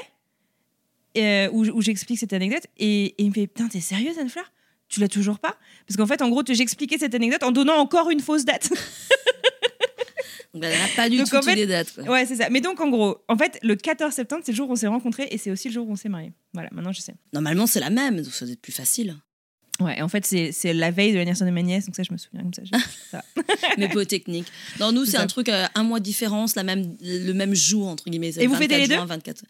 où, où j'explique cette anecdote et, et il me fait Putain, t'es sérieuse, Anne-Fleur Tu l'as toujours pas? Parce qu'en fait, en gros, j'expliquais cette anecdote en donnant encore une fausse date. Donc, elle n'a pas du Donc, tout en fait- les dates. quoi. ouais, c'est ça. Mais donc, en gros, en fait, le 14 septembre, c'est le jour où on s'est rencontrés et c'est aussi le jour où on s'est mariés. Voilà, maintenant je sais. Normalement, c'est la même, donc ça doit être plus facile. Ouais, en fait, c'est c'est la veille de l'anniversaire de ma nièce, donc ça, je me souviens comme ça. ça. mais peu technique. Dans nous, C'est un truc à un mois de différence, la même, le même jour, entre guillemets. Et vous 24 fêtez les deux juin, 24.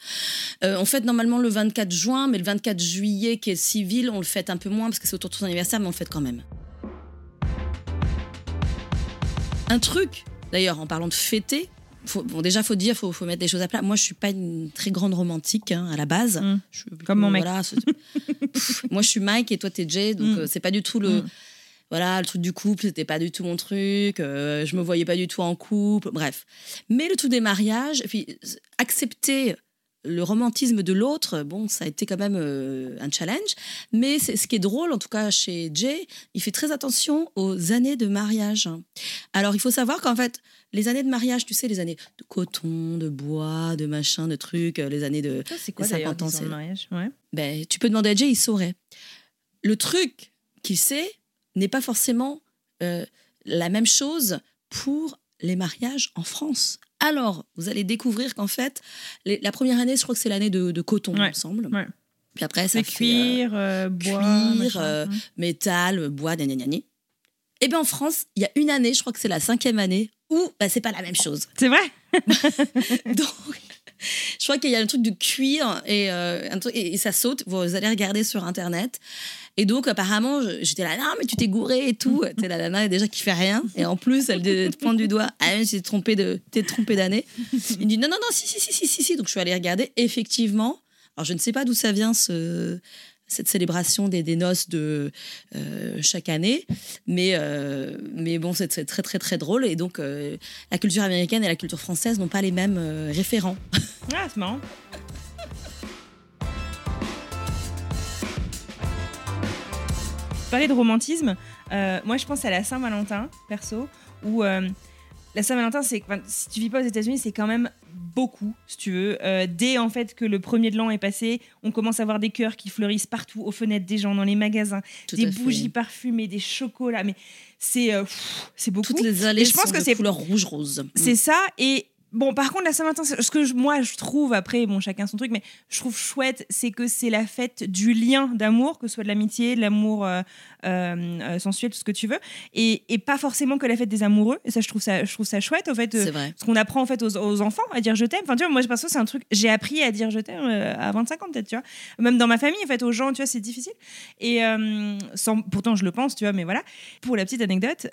Euh, on fête normalement le 24 juin, mais le 24 juillet, qui est civil, on le fête un peu moins parce que c'est autour de son anniversaire, mais on le fête quand même. Un truc, d'ailleurs, en parlant de fêter, faut, bon, déjà, faut dire, faut, faut mettre les choses à plat. Moi, je suis pas une très grande romantique hein, à la base. Mm. Je suis plutôt- Comme mon mec. voilà, c'est- Pff, moi, je suis Mike et toi, t'es Jay, donc Mm. euh, c'est pas du tout le. Mm. Voilà, le truc du couple, c'était pas du tout mon truc. euh, je me voyais pas du tout en couple. Bref. Mais le tout des mariages, et puis accepter le romantisme de l'autre, bon, ça a été quand même euh, un challenge. Mais c'est ce qui est drôle, en tout cas chez Jay, il fait très attention aux années de mariage. Alors, il faut savoir qu'en fait, les années de mariage, tu sais, les années de coton, de bois, de machin, de trucs, euh, les années de. Ça, c'est quoi d'ailleurs 50 ans, 10 ans de c'est- mariage? Ouais. Ben, tu peux demander à Jay, il saurait. Le truc qu'il sait n'est pas forcément euh, la même chose pour les mariages en France. Alors, vous allez découvrir qu'en fait, les- la première année, je crois que c'est l'année de, de coton, il me semble. ouais. Puis après, ça C'est fait, euh, cuir, euh, bois, cuir, euh, métal, bois, gna gna. Et bien en France, il y a une année, je crois que c'est la cinquième année, où bah, c'est pas la même chose. C'est vrai? Donc, je crois qu'il y a un truc de cuir et, euh, un truc- et, et ça saute. Vous allez regarder sur Internet. Et donc, apparemment, j'étais là, non, mais tu t'es gouré et tout. T'es la nana déjà qui fait rien. Et en plus, elle te te pointe du doigt. Ah, mais t'es trompé de, t'es trompé d'année. Il me dit, non, non, non, si, si, si, si, si, si. Donc, je suis allée regarder. Effectivement, alors je ne sais pas d'où ça vient ce, cette célébration des, des noces de euh, chaque année, mais, euh, mais bon, c'est très, très, très drôle. Et donc, euh, la culture américaine et la culture française n'ont pas les mêmes référents. Ah, c'est marrant. Parler de romantisme, euh, moi je pense à la Saint-Valentin, perso, où euh, la Saint-Valentin, c'est, enfin, si tu vis pas aux États-Unis, c'est quand même beaucoup, si tu veux. Euh, dès en fait que le premier de l'an est passé, on commence à voir des cœurs qui fleurissent partout, aux fenêtres des gens, dans les magasins, Tout des fait. bougies parfumées, des chocolats, mais c'est, c'est beaucoup. Toutes les allées Et je pense sont que de couleur rouge-rose. c'est ça. Et bon, par contre, la Saint-Valentin, c'est- ce que je- moi je trouve, après, bon, chacun son truc, mais je trouve chouette, c'est que c'est la fête du lien d'amour, que ce soit de l'amitié, de l'amour euh, euh, euh, sensuel, tout ce que tu veux, et, et pas forcément que la fête des amoureux. Et ça, je trouve ça, je trouve ça chouette, au fait. euh, C'est vrai. ce qu'on apprend en fait aux, aux enfants à dire je t'aime. Enfin, tu vois, moi, perso, c'est un truc. J'ai appris à dire je t'aime à 25 ans, peut-être, tu vois. Même dans ma famille, en fait, aux gens, tu vois, c'est difficile. Et sans, pourtant, je le pense, tu vois, mais voilà. Pour la petite anecdote,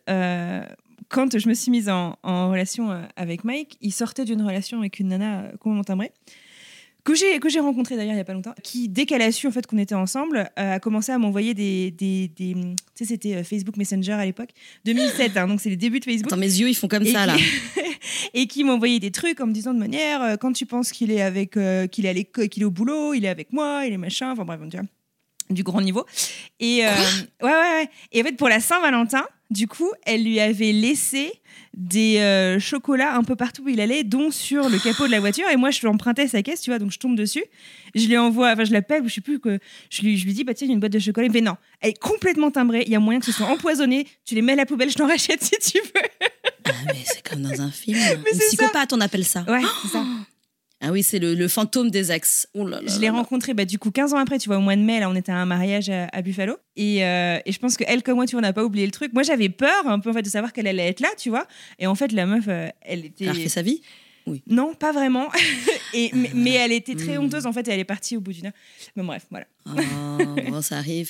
quand je me suis mise en, en relation euh, avec Mike, il sortait d'une relation avec une nana euh, complètement timbrée. Que j'ai, que j'ai rencontrée d'ailleurs il n'y a pas longtemps, qui, dès qu'elle a su en fait qu'on était ensemble, euh, a commencé à m'envoyer des. des, des- tu sais, c'était Facebook Messenger à l'époque, 2007, hein, donc c'est les débuts de Facebook Attends, mes yeux, ils font comme et ça, qui- là. et qui m'envoyait des trucs en me disant de manière euh, quand tu penses qu'il est avec euh, qu'il est qu'il est au boulot il est avec moi il est machin enfin bref tu vois du grand niveau et ouais, ouais ouais et en fait pour la Saint-Valentin du coup elle lui avait laissé des euh, chocolats un peu partout où il allait dont sur le capot de la voiture. Et moi je lui empruntais sa caisse tu vois donc je tombe dessus. Je lui envoie enfin je l'appelle je sais plus que je lui, je lui dis bah tiens il y a une boîte de chocolat. Il me fait non elle est complètement timbrée. Il y a moyen que ce soit empoisonné. Tu les mets à la poubelle je t'en rachète si tu veux. Ah, mais c'est comme dans un film. c'est Une ça. psychopathe, on appelle ça. ouais c'est ça Ah oui, c'est le, le fantôme des ex. Oh là là Je l'ai rencontré bah, du coup 15 ans après, tu vois, au mois de mai, là, on était à un mariage à, à Buffalo. Et, euh, et je pense qu'elle, comme moi, tu vois, on n'a pas oublié le truc. Moi, j'avais peur un peu en fait, de savoir qu'elle allait être là, tu vois. Et en fait, la meuf, euh, elle était. Elle a refait sa vie? Non, pas vraiment. et, mais, mais elle était très Hmm. honteuse, en fait, et elle est partie au bout d'une heure. Mais bref, voilà. Ah, bon, ça arrive.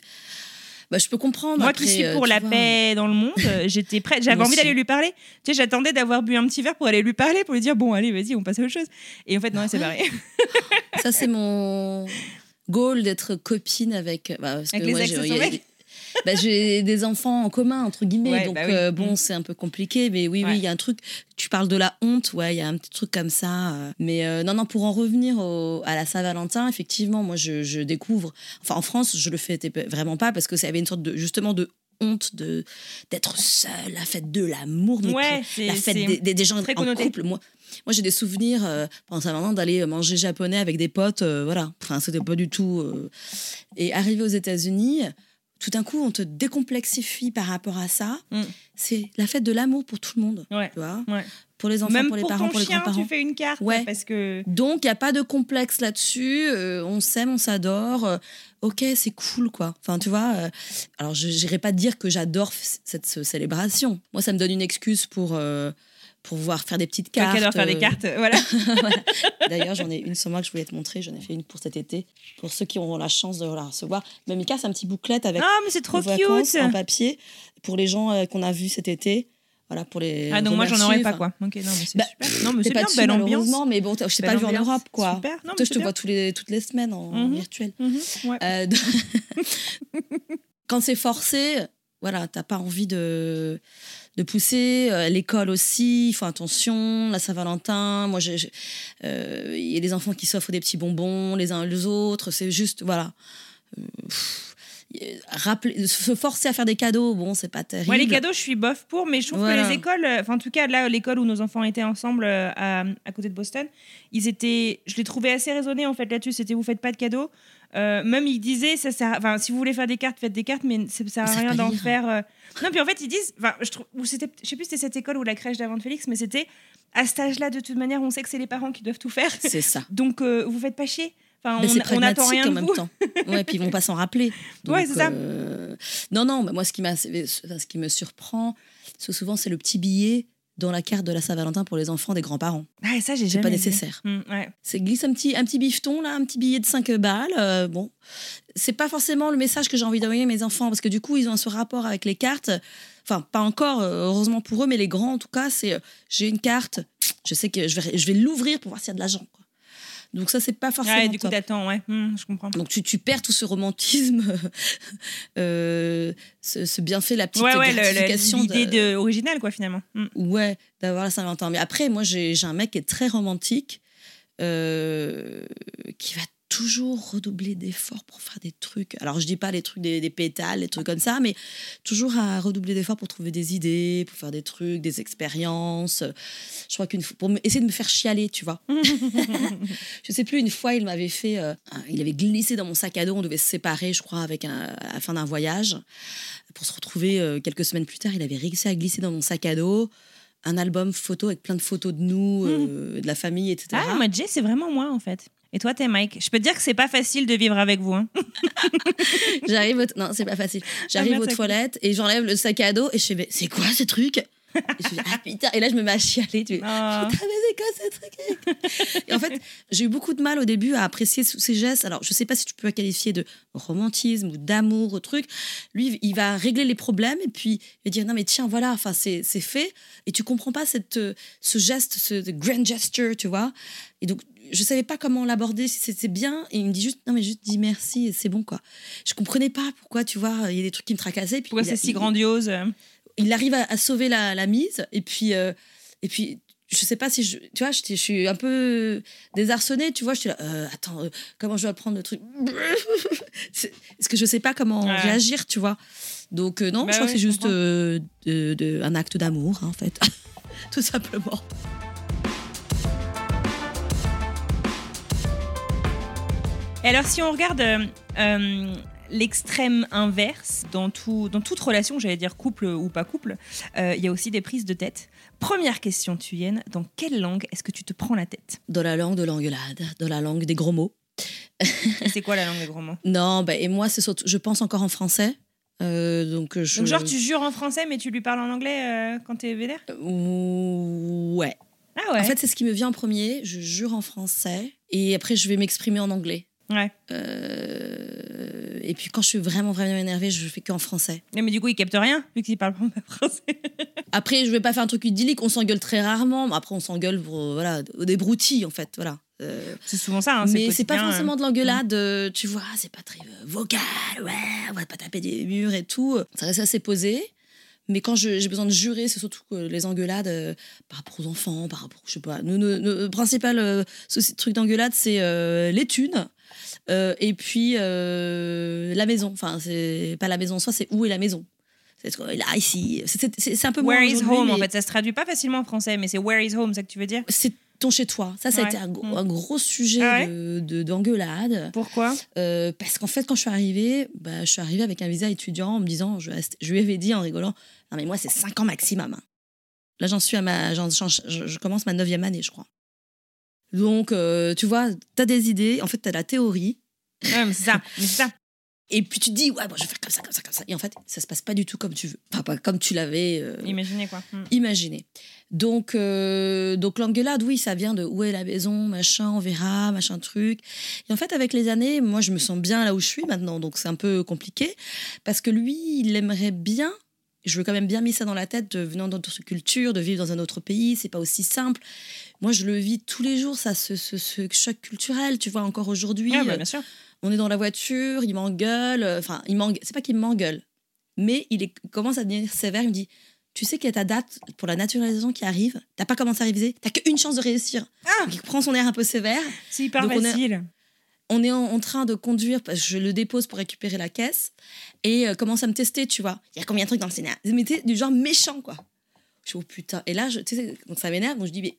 Bah, je peux comprendre. Moi après, qui suis euh, pour la vois. paix dans le monde, euh, j'étais prête. J'avais envie d'aller lui parler. Tu sais, j'attendais d'avoir bu un petit verre pour aller lui parler, pour lui dire bon, allez, vas-y, on passe à autre chose. Et en fait, non, elle s'est barrée. Ça, c'est mon goal d'être copine avec. bah, parce Avec que les moi, bah, j'ai des enfants en commun, entre guillemets. Ouais, donc, bah oui. euh, bon, Mm. c'est un peu compliqué. Mais oui, oui, il y a un truc. Tu parles de la honte, ouais, il y a un petit truc comme ça. euh. Mais euh, non, non, pour en revenir au- à la Saint-Valentin, effectivement, moi, je, je découvre. Enfin, en France, je le fais vraiment pas parce que ça avait une sorte de, justement, de honte de d'être seule, la fête de l'amour, Ouais, la fête des, des- des gens très en connoté. couple. Moi, moi j'ai des souvenirs euh, pendant Saint-Valentin d'aller manger japonais avec des potes, euh, voilà. Enfin, c'était pas du tout. euh. Et arrivé aux États-Unis, tout d'un coup, on te décomplexifie par rapport à ça. Mm. C'est la fête de l'amour pour tout le monde, Ouais. tu vois. Ouais. Pour les enfants, Même pour les pour parents, ton pour les grands-parents. tu fais une carte. Ouais. Parce que. Donc, il n'y a pas de complexe là-dessus. euh, on s'aime, on s'adore. euh, ok, c'est cool, quoi. Enfin, tu vois. euh, alors, je n'irai pas dire que j'adore cette ce- célébration. Moi, ça me donne une excuse pour, pour pouvoir faire des petites cartes. adore faire des euh, cartes, voilà. voilà. D'ailleurs, j'en ai une sur moi que je voulais te montrer. J'en ai fait une pour cet été. Pour ceux qui auront la chance de la recevoir. Mamika, c'est un petit bouclette avec Ah, mais c'est trop nos vacances cute. en papier. Pour les gens euh, qu'on a vus cet été. Voilà, pour les. Ah, donc moi, j'en aurais pas, quoi. Ok, non, mais c'est bah, super. Non, mais c'est pas bien, dessus, belle ambiance. mais bon, je t'ai pas vu en Europe, quoi. super. Non, mais Toi, je te bien. vois tous les, toutes les semaines en Mhm. virtuel. Mhm, ouais. Euh, Quand c'est forcé, voilà, t'as pas envie de, de pousser. Euh, L'école aussi, il faut attention. La Saint-Valentin, moi, euh, il y a des enfants qui s'offrent des petits bonbons les uns les autres. C'est juste, voilà. Euh, pff, rappeler, se forcer à faire des cadeaux, bon, c'est pas terrible. Moi, les cadeaux, je suis bof pour, mais je trouve Voilà. que les écoles, enfin, en tout cas, là, l'école où nos enfants étaient ensemble à, à côté de Boston, ils étaient, je les trouvais assez raisonnés en fait là-dessus. C'était vous faites pas de cadeaux, Euh, même ils disaient, ça sert, enfin, si vous voulez faire des cartes, faites des cartes, mais ça sert à rien d'en faire. euh. Non, puis en fait, ils disent, enfin, je trouve, ou c'était, je sais plus, si c'était cette école ou la crèche d'avant de Félix, mais c'était à cet âge-là, de toute manière, on sait que c'est les parents qui doivent tout faire. C'est ça. Donc, euh, vous faites pas chier. Enfin, Mais on, on attend rien en de même vous. temps. Ouais, puis ils vont pas s'en rappeler. Ouais, c'est ça. euh, Non, non, moi, ce qui, m'a, ce qui me surprend, souvent, c'est le petit billet dans la carte de la Saint-Valentin pour les enfants des grands-parents. Ah, ça, j'ai C'est jamais pas vu. nécessaire. Mm, ouais. C'est glisse un petit, un petit bifton, là, un petit billet de 5 balles. euh, bon, c'est pas forcément le message que j'ai envie d'envoyer à mes enfants, parce que du coup, ils ont ce rapport avec les cartes. Enfin, pas encore, euh, heureusement pour eux, mais les grands, en tout cas, c'est euh, j'ai une carte, je sais que je vais, je vais l'ouvrir pour voir s'il y a de l'argent. Donc ça, c'est pas forcément Ouais, du coup, t'attends, ouais. Mm, je comprends. Donc tu, tu perds tout ce romantisme, euh, ce, ce bienfait, la petite Ouais, ouais, gratification l'idée de- originale, quoi, finalement. Mm. Ouais, d'avoir la Saint-Valentin. Mais après, moi, j'ai j'ai un mec qui est très romantique, euh, qui va toujours redoubler d'efforts pour faire des trucs. Alors, je dis pas les trucs des, des pétales, des trucs comme ça, mais toujours à redoubler d'efforts pour trouver des idées, pour faire des trucs, des expériences. Je crois qu'une fois, pour essayer de me faire chialer, tu vois. je sais plus, une fois, il m'avait fait, euh, il avait glissé dans mon sac à dos, on devait se séparer, je crois, avec un, à la fin d'un voyage. Pour se retrouver euh, quelques semaines plus tard, il avait réussi à glisser dans mon sac à dos un album photo avec plein de photos de nous, euh, de la famille, etc. Ah, moi, Jay, c'est vraiment moi, en fait. Et toi, t'es Mike. Je peux te dire que c'est pas facile de vivre avec vous. Hein. J'arrive, aux... non, c'est pas facile. J'arrive aux toilettes et j'enlève le sac à dos et je fais, mais c'est quoi ce truc? Et je ah putain, et là je me mets à chialer. Tu fais, Ah. putain, mais c'est quoi ce truc? Et en fait, j'ai eu beaucoup de mal au début à apprécier ces gestes. Alors, je sais pas si tu peux la qualifier de romantisme ou d'amour ou truc. Lui, il va régler les problèmes et puis il va dire, non mais tiens, voilà, enfin c'est fait. Et tu comprends pas cette, euh, ce geste, ce grand gesture, tu vois. Et donc, je savais pas comment l'aborder, si c'était bien. Et il me dit juste, non mais juste dis merci et c'est bon quoi. Je comprenais pas pourquoi, tu vois, il y a des trucs qui me tracassaient. Puis Pourquoi c'est si grandiose euh il arrive à, à sauver la, la mise et puis euh, et puis je sais pas si je tu vois je suis un peu désarçonnée tu vois je suis là euh, attends euh, comment je vais prendre le truc? Est-ce que je sais pas comment Ouais. réagir tu vois donc euh, non Bah je crois ouais, que c'est juste de- un acte d'amour hein, en fait tout simplement Et alors, si on regarde euh, euh, l'extrême inverse, dans, tout, dans toute relation, j'allais dire couple ou pas couple, euh, il y a aussi des prises de tête. Première question, Thuyen, dans quelle langue est-ce que tu te prends la tête? Dans la langue de l'engueulade dans la langue des gros mots C'est quoi la langue des gros mots? Non bah, et moi c'est surtout je pense encore en français Euh, donc je Donc, genre, tu jures en français, mais tu lui parles en anglais euh, quand t'es vénère? Ouais Ah ouais? En fait, c'est ce qui me vient en premier. Je jure en français et après, je vais m'exprimer en anglais. Ouais. Euh, et puis, quand je suis vraiment, vraiment énervée, je fais qu'en français. Non, mais du coup, il capte rien, vu qu'il parle pas français. Après, je vais pas faire un truc idyllique. On s'engueule très rarement. Mais Après, on s'engueule pour euh, voilà, des broutilles, en fait. Voilà. Euh, C'est souvent ça, hein, mais c'est pas forcément de l'engueulade, euh, tu vois, c'est pas très vocal, ouais, on va pas taper des murs et tout. Ça reste assez posé. Mais quand j'ai besoin de jurer, c'est surtout les engueulades euh, par rapport aux enfants, par rapport, je sais pas. Nos- nos principal euh, truc d'engueulade, c'est euh, les thunes. Euh, et puis euh, la maison. Enfin, c'est pas la maison en soi, c'est où est la maison. C'est là, ici. C'est- un peu Where is home, en fait, ça se traduit pas facilement en français, mais c'est where is home, c'est ça que tu veux dire? C'est ton chez toi. Ça, ça a été un, gros- Mm. un gros sujet Ah ouais? de- de- d'engueulade. Pourquoi? Euh, parce qu'en fait, quand je suis arrivée, bah, je suis arrivée avec un visa étudiant en me disant, je, je lui avais dit en rigolant, non mais moi c'est 5 ans maximum. hein. Là j'en suis à ma, je commence ma neuvième année, je crois. Donc, euh, tu vois, tu as des idées, en fait, tu as la théorie, Ouais, mais c'est ça, mais c'est ça. et puis tu te dis, ouais, bon, je vais faire comme ça, comme ça, comme ça. Et en fait, ça se passe pas du tout comme tu veux. Enfin, pas comme tu l'avais euh, Imaginez quoi. Imaginé. Donc, euh, donc l'engueulade, oui, ça vient de où est la maison, machin, on verra, machin truc. Et en fait, avec les années, moi, je me sens bien là où je suis maintenant, donc c'est un peu compliqué parce que lui, il aimerait bien. Je veux quand même bien mis ça dans la tête de venant d'autres cultures, de vivre dans un autre pays, c'est pas aussi simple. Moi, je le vis tous les jours, ça, ce, ce, ce choc culturel, tu vois, encore aujourd'hui. Ah, bah, euh, bien sûr. on est dans la voiture, il m'engueule. euh, Enfin, il m'engueule. C'est pas qu'il m'engueule, mais il, est- commence à devenir sévère. Il me dit Tu sais qu'il y a ta date pour la naturalisation qui arrive. T'as pas commencé à réviser. T'as qu'une chance de réussir. Donc, il prend son air un peu sévère. C'est hyper Donc, on est- facile. On est en, en train de conduire, parce que je le dépose pour récupérer la caisse, et euh, commence à me tester, tu vois. Il y a combien de trucs dans le scénario? Mais du genre méchant, quoi. Je suis oh putain. Et là, je, tu sais, donc ça m'énerve. Donc je dis Mais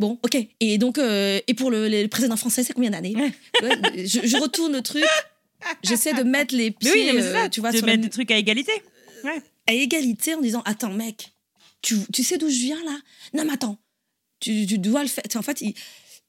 Bon, ok. Et donc, euh, et pour le, le président français, c'est combien d'années? Ouais, je, je retourne le truc. J'essaie de mettre les pieds, Mais oui, mais euh, ça. tu vois, de sur mettre des trucs à égalité. Ouais. à égalité en disant Attends, mec, tu, tu sais d'où je viens là? Non, mais attends, tu, tu dois le faire. En fait, il-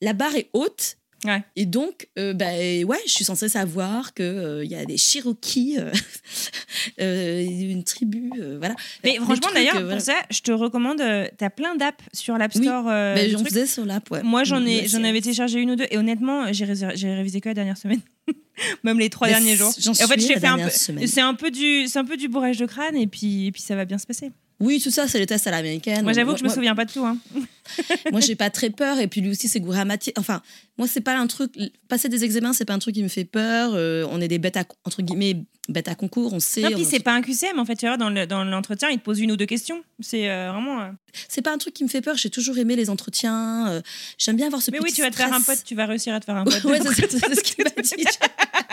la barre est haute. Ouais. Et donc, euh, bah, ouais, je suis censée savoir qu'il y a des Cherokees, euh, euh, une tribu, euh, voilà. Mais franchement, d'ailleurs, euh, pour voilà. ça, je te recommande. euh, T'as plein d'apps sur l'App Oui, Store. euh, Ben, de j'en faisais sur l'app, ouais. Moi, j'en avais téléchargé une ou deux, et honnêtement, j'ai révisé que la dernière semaine, même les trois Ben, derniers jours. j'en Et en fait, j'ai fait un peu. C'est un peu du, c'est un peu du bourrage de crâne, et puis, et puis ça va bien se passer. Oui, tout ça, c'est les tests à l'américaine. Moi, j'avoue que je me Moi- souviens pas de tout. Hein. Moi, j'ai pas très peur. Et puis lui aussi, c'est matière. Enfin, moi, c'est pas un truc. Passer des examens, c'est pas un truc qui me fait peur. Euh, on est des bêtes à, entre guillemets, bêtes à concours. On sait. Non, puis c'est pas un QCM en fait. Tu vois, dans le- l'entretien, il te pose une ou deux questions. C'est euh, vraiment. euh, C'est pas un truc qui me fait peur. J'ai toujours aimé les entretiens. J'aime bien avoir ce Mais petit oui, tu vas te faire un pote. Tu vas réussir à te faire un pote. ouais, c'est ce qu'il m'a dit.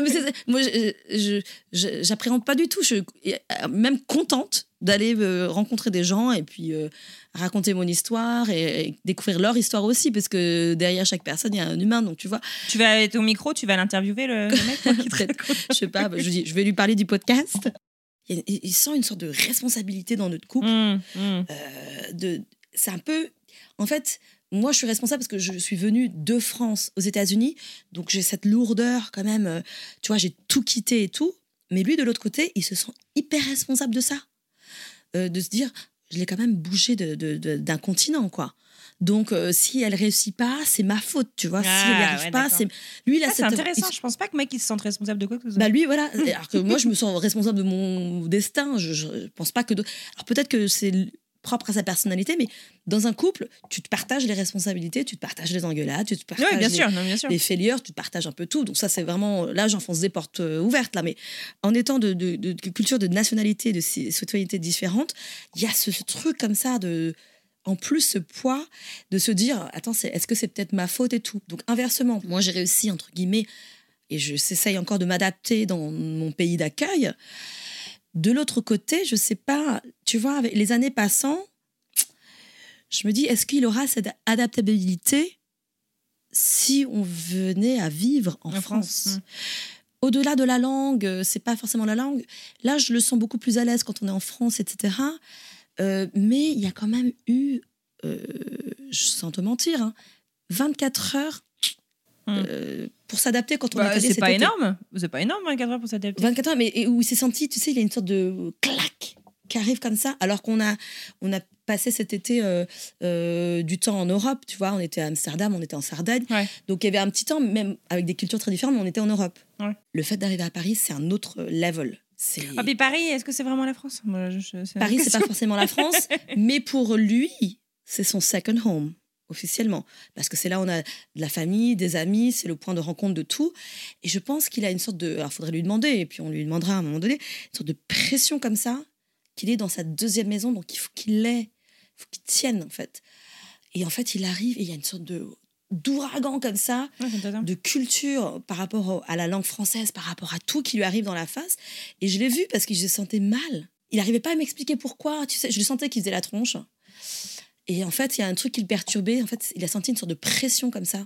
non, mais moi, j'appréhende pas du tout. Je suis même contente d'aller euh, rencontrer des gens et puis euh, raconter mon histoire et, et découvrir leur histoire aussi, parce que derrière chaque personne, il y a un humain. Donc, tu vois, Tu vas être au micro, tu vas l'interviewer le, le mec. quoi, qui je sais pas, bah, je, dis, je vais lui parler du podcast. Il, sent une sorte de responsabilité dans notre couple. Hum, hum. euh, de, c'est un peu. En fait, moi, je suis responsable parce que je suis venue de France aux États-Unis. Donc, j'ai cette lourdeur quand même. euh, tu vois, j'ai tout quitté et tout. Mais lui, de l'autre côté, il se sent hyper responsable de ça. Euh, de se dire, je l'ai quand même bougé de- de- de- d'un continent, quoi. Donc, euh, si elle réussit pas, c'est ma faute, tu vois. si Ah, elle n'y arrive ouais, pas, c'est. Lui, là, Ah, c'est intéressant. il- Je pense pas que mec il se sente responsable de quoi que ce soit. bah lui, voilà. Alors que moi, je me sens responsable de mon destin. Je, je pense pas que. d'autres- Alors peut-être que c'est propre à sa personnalité, mais dans un couple, tu te partages les responsabilités, tu te partages les engueulades, tu te partages oui, bien les, sûr, non, bien sûr. les failures, tu te partages un peu tout. Donc ça, c'est vraiment... Là, j'enfonce des portes euh, ouvertes, là. Mais en étant de, de, de culture, de nationalité, de ci- citoyenneté différentes, il y a ce, ce truc comme ça de... En plus, ce poids de se dire, attends, est-ce que c'est peut-être ma faute et tout? Donc inversement, moi, j'ai réussi, entre guillemets, et je j'essaye encore de m'adapter dans mon pays d'accueil. De l'autre côté, je sais pas, tu vois, avec les années passant, je me dis, est-ce qu'il aura cette adaptabilité si on venait à vivre en, En France, France, mm. Au-delà de la langue, c'est pas forcément la langue. Là, je le sens beaucoup plus à l'aise quand on est en France, etc. Euh, mais il y a quand même eu, euh, sans te mentir, hein, 24 heures Mm. euh, pour s'adapter quand on Bah, a c'est pas été. énorme. C'est pas énorme 24 heures pour s'adapter. 24 heures, mais et où il s'est senti, tu sais, il y a une sorte de claque qui arrive comme ça, alors qu'on a, on a passé cet été euh, euh, du temps en Europe, tu vois, on était à Amsterdam, on était en Sardaigne, Ouais. donc il y avait un petit temps, même avec des cultures très différentes, mais on était en Europe. Ouais. Le fait d'arriver à Paris, c'est un autre level. Ah, puis Paris, est-ce que c'est vraiment la France? Moi, je- je- Paris, c'est pas forcément la France, mais pour lui, c'est son second home officiellement parce que c'est là où on a de la famille, des amis, c'est le point de rencontre de tout et je pense qu'il a une sorte de alors faudrait lui demander et puis on lui demandera à un moment donné une sorte de pression comme ça qu'il est dans sa deuxième maison donc il faut qu'il l'ait, il faut qu'il tienne en fait. Et en fait, il arrive et il y a une sorte de d'ouragan comme ça Ouais, de culture par rapport au- à la langue française, par rapport à tout qui lui arrive dans la face. Et je l'ai vu parce que je le sentais mal. Il n'arrivait pas à m'expliquer pourquoi. Tu sais, je le sentais qu'il faisait la tronche. Et en fait, il y a un truc qui le perturbait. En fait, il a senti une sorte de pression comme ça,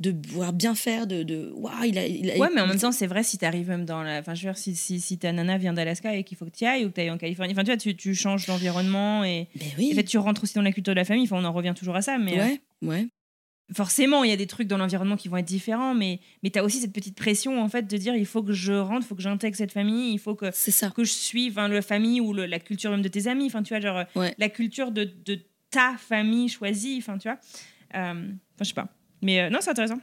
de pouvoir bien faire, de, de waouh, il a, il a- Ouais, mais en même temps, c'est vrai si t'arrives même dans la. Enfin, je veux dire, si, si, si ta nana vient d'Alaska et qu'il faut que tu y ailles ou que tu ailles en Californie, enfin, tu vois, tu, tu changes d'environnement et. Ben oui. En fait, tu rentres aussi dans la culture de la famille. Enfin, on en revient toujours à ça, mais euh, ouais, ouais. forcément, il y a des trucs dans l'environnement qui vont être différents, mais, mais tu as aussi cette petite pression, en fait, de dire il faut que je rentre, il faut que j'intègre cette famille, il faut que, C'est ça. que je suive hein, la famille ou le- la culture même de tes amis. Enfin, tu vois, genre, Ouais. la culture de, de ta famille choisie, enfin, tu vois. Euh, Enfin, je sais pas. Mais euh, non, c'est intéressant.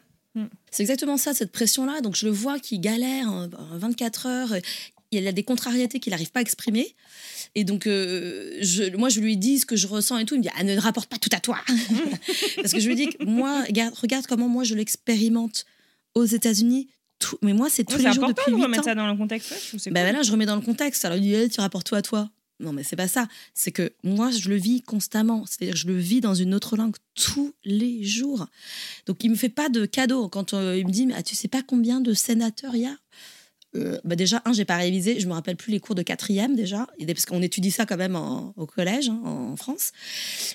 C'est exactement ça, cette pression-là. Donc, je le vois qui galère en en 24 heures. Il y a des contrariétés qu'il n'arrive pas à exprimer. Et donc, euh, je, moi, je lui dis ce que je ressens et tout. Il me dit ah, ne rapporte pas tout à toi. Parce que je lui dis que moi, regarde, regarde comment moi, je l'expérimente aux États-unis. Tout- Mais moi, c'est tous Ouais, c'est les jours important depuis de 8 remettre ans. ça dans le contexte. ouais, c'est Ben cool. voilà, je remets dans le contexte. Alors, il dit Eh, tu rapportes tout à toi. Non, mais c'est pas ça. C'est que moi, je le vis constamment. C'est-à-dire je le vis dans une autre langue tous les jours. Donc, il me fait pas de cadeau. Quand euh, il me dit, mais ah, tu sais pas combien de sénateurs il y a? Euh, bah déjà, un, j'ai pas révisé, je me rappelle plus les cours de quatrième déjà, parce qu'on étudie ça quand même en- au collège hein, en France.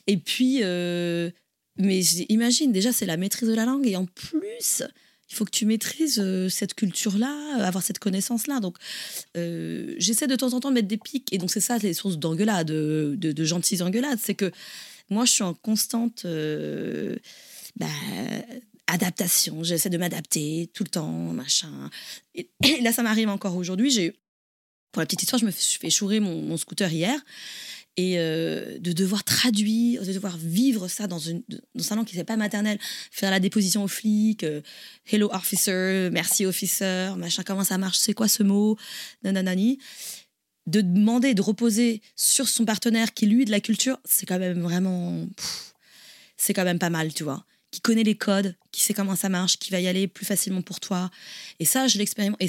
Et puis, euh, mais imagine, déjà, c'est la maîtrise de la langue, et en plus, il faut que tu maîtrises euh, cette culture-là, euh, avoir cette connaissance-là. Donc, euh, j'essaie de temps en temps de mettre des pics, et donc c'est ça les sources d'engueulades, de, gentilles engueulades, c'est que moi, je suis en constante bah, adaptation. J'essaie de m'adapter tout le temps, machin. Et, là, ça m'arrive encore aujourd'hui. J'ai, pour la petite histoire, je me suis fait chourer mon scooter hier. Et euh, de devoir traduire, de devoir vivre ça dans, une, dans un langue qui n'est pas maternelle, faire la déposition aux flics, euh, hello officer, merci officer, machin, comment ça marche, c'est quoi ce mot, nananani. De demander, de reposer sur son partenaire qui, lui, de la culture, c'est quand même vraiment. c'est quand même pas mal, tu vois. Qui connaît les codes, qui sait comment ça marche, qui va y aller plus facilement pour toi. Et ça, je l'expérimente.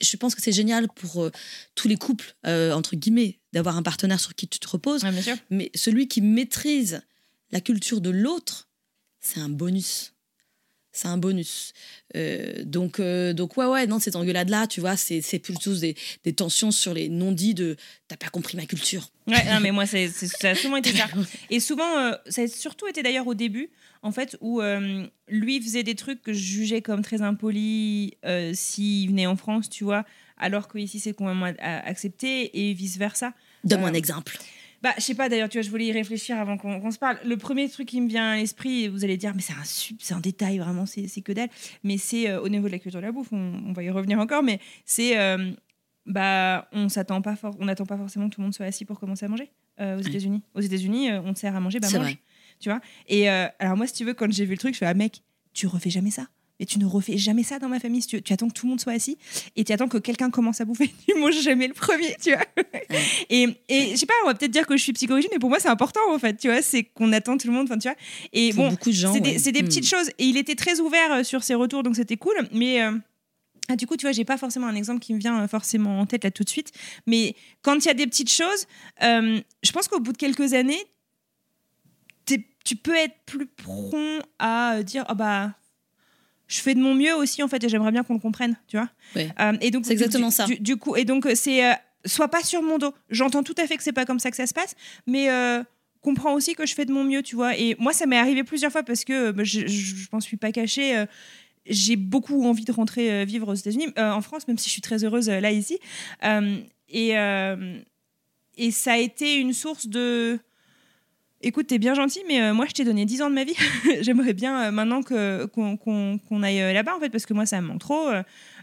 Je pense que c'est génial pour euh, tous les couples, euh, entre guillemets, d'avoir un partenaire sur qui tu te reposes. Ouais. Mais celui qui maîtrise la culture de l'autre, c'est un bonus. C'est un bonus. Euh, donc, euh, donc, ouais, ouais, non, cette engueulade-là, tu vois, c'est plutôt des, des tensions sur les non-dits de t'as pas compris ma culture. Ouais, non, mais moi, c'est- ça a souvent été ça. Et souvent, euh, ça a surtout été d'ailleurs au début, en fait, où euh, lui faisait des trucs que je jugeais comme très impolis s'il venait en France, tu vois, alors qu'ici, c'est complètement accepté et vice-versa. Donne-moi un exemple. Bah, je sais pas d'ailleurs, tu vois, je voulais y réfléchir avant qu'on se parle. Le premier truc qui me vient à l'esprit, vous allez dire, mais c'est un, c'est un détail, vraiment, c'est que dalle. Mais c'est euh, au niveau de la culture de la bouffe, on, on va y revenir encore, mais c'est. euh, bah, on s'attend pas for- on n'attend pas forcément que tout le monde soit assis pour commencer à manger euh, aux. États-Unis. Aux États-Unis, euh, on te sert à manger, bah mange. vrai. Tu vois Et alors, moi, si tu veux, quand j'ai vu le truc, je fais, ah mec, tu refais jamais ça. Et tu ne refais jamais ça dans ma famille. Si tu, tu attends que tout le monde soit assis et tu attends que quelqu'un commence à bouffer. Tu manges jamais le premier, tu vois. Et, et je sais pas, on va peut-être dire que je suis psychorigide, mais pour moi, c'est important, en fait, tu vois. C'est qu'on attend tout le monde, enfin, tu vois. Et Pour bon, beaucoup de gens. c'est des, ouais. c'est des Hmm. petites choses. Et il était très ouvert euh, sur ses retours, donc c'était cool. Mais euh, ah, du coup, tu vois, j'ai pas forcément un exemple qui me vient euh, forcément en tête là tout de suite. Mais quand il y a des petites choses, euh, je pense qu'au bout de quelques années, tu peux être plus prompt à dire, ah bah. Je fais de mon mieux aussi en fait et j'aimerais bien qu'on le comprenne, tu vois. Euh, et donc C'est exactement du- ça. Du, du coup et donc euh, c'est euh, sois pas sur mon dos. J'entends tout à fait que c'est pas comme ça que ça se passe, mais euh, comprends aussi que je fais de mon mieux, tu vois. Et moi, ça m'est arrivé plusieurs fois parce que euh, bah, je, je, je m'en suis pas cachée. j'ai beaucoup envie de rentrer vivre aux États-Unis, euh, en France, même si je suis très heureuse euh, là ici. Euh, et, et ça a été une source de. Écoute, t'es bien gentil, mais euh, moi, je t'ai donné 10 ans de ma vie. J'aimerais bien euh, maintenant que, qu'on, qu'on- qu'on aille euh, là-bas, en fait, parce que moi, ça me manque trop.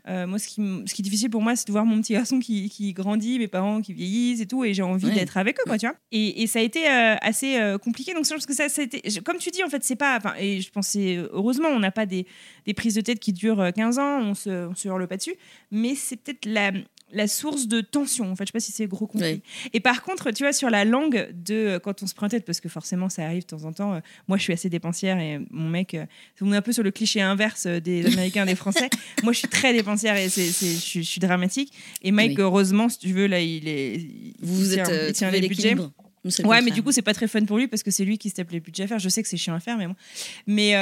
Euh, moi, ce qui, m- ce qui est difficile pour moi, c'est de voir mon petit garçon qui, qui grandit, mes parents qui vieillissent et tout, et j'ai envie d'être avec eux, quoi, tu vois. Et, et ça a été assez compliqué. Donc, je pense que ça, ça a été, je- comme tu dis, en fait, c'est pas. Et je pensais, heureusement, on n'a pas des, des prises de tête qui durent euh, 15 ans, on se, on se hurle pas dessus, mais c'est peut-être la, la source de tension. En fait, je sais pas si c'est gros compris. Et par contre, tu vois, sur la langue de euh, quand on se prend en tête, parce que forcément, ça arrive de temps en temps. euh, moi, je suis assez dépensière et mon mec, euh, on est un peu sur le cliché inverse des Américains et des Français. moi, je suis très dépensière et c'est, c'est- je, suis, je suis dramatique. Et Mike, Oui. heureusement, si tu veux, là, il est. Vous vous êtes euh, il tient les budgets. Nous, Ouais, mais du coup, c'est pas très fun pour lui parce que c'est lui qui se tape les budgets à faire. Je sais que c'est chiant à faire, mais bon. Mais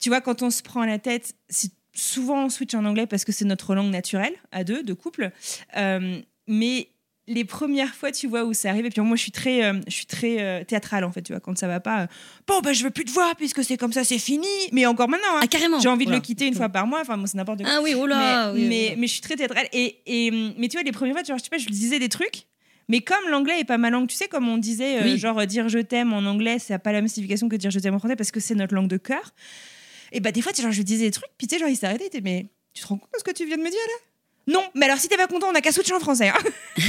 tu vois, quand on se prend la tête, c'est souvent on switch en anglais parce que c'est notre langue naturelle à deux, de couple. Euh, mais les premières fois, tu vois, où ça arrive, et puis moi, je suis très, euh, je suis très euh, théâtrale en fait, tu vois, quand ça va pas. bon, bah, je veux plus te voir puisque c'est comme ça, c'est fini. Mais encore maintenant, hein. Ah, carrément. j'ai envie de Oula. le quitter une fois par mois. Enfin, moi, c'est n'importe quoi Ah oui, oh là. mais, oui, mais, mais je suis très théâtrale. Et, et, mais tu vois, les premières fois, tu vois, je sais pas, je lui disais des trucs. Mais comme l'anglais est pas ma langue, tu sais, comme on disait, Oui. genre dire je t'aime en anglais, ça n'a pas la même signification que dire je t'aime en français parce que c'est notre langue de cœur. Et bah, des fois, genre, je lui disais des trucs, puis tu sais, genre, il s'arrêtait, il était, mais tu te rends compte de ce que tu viens de me dire là? Non, mais alors si t'es pas content, on a qu'à switcher en français. hein.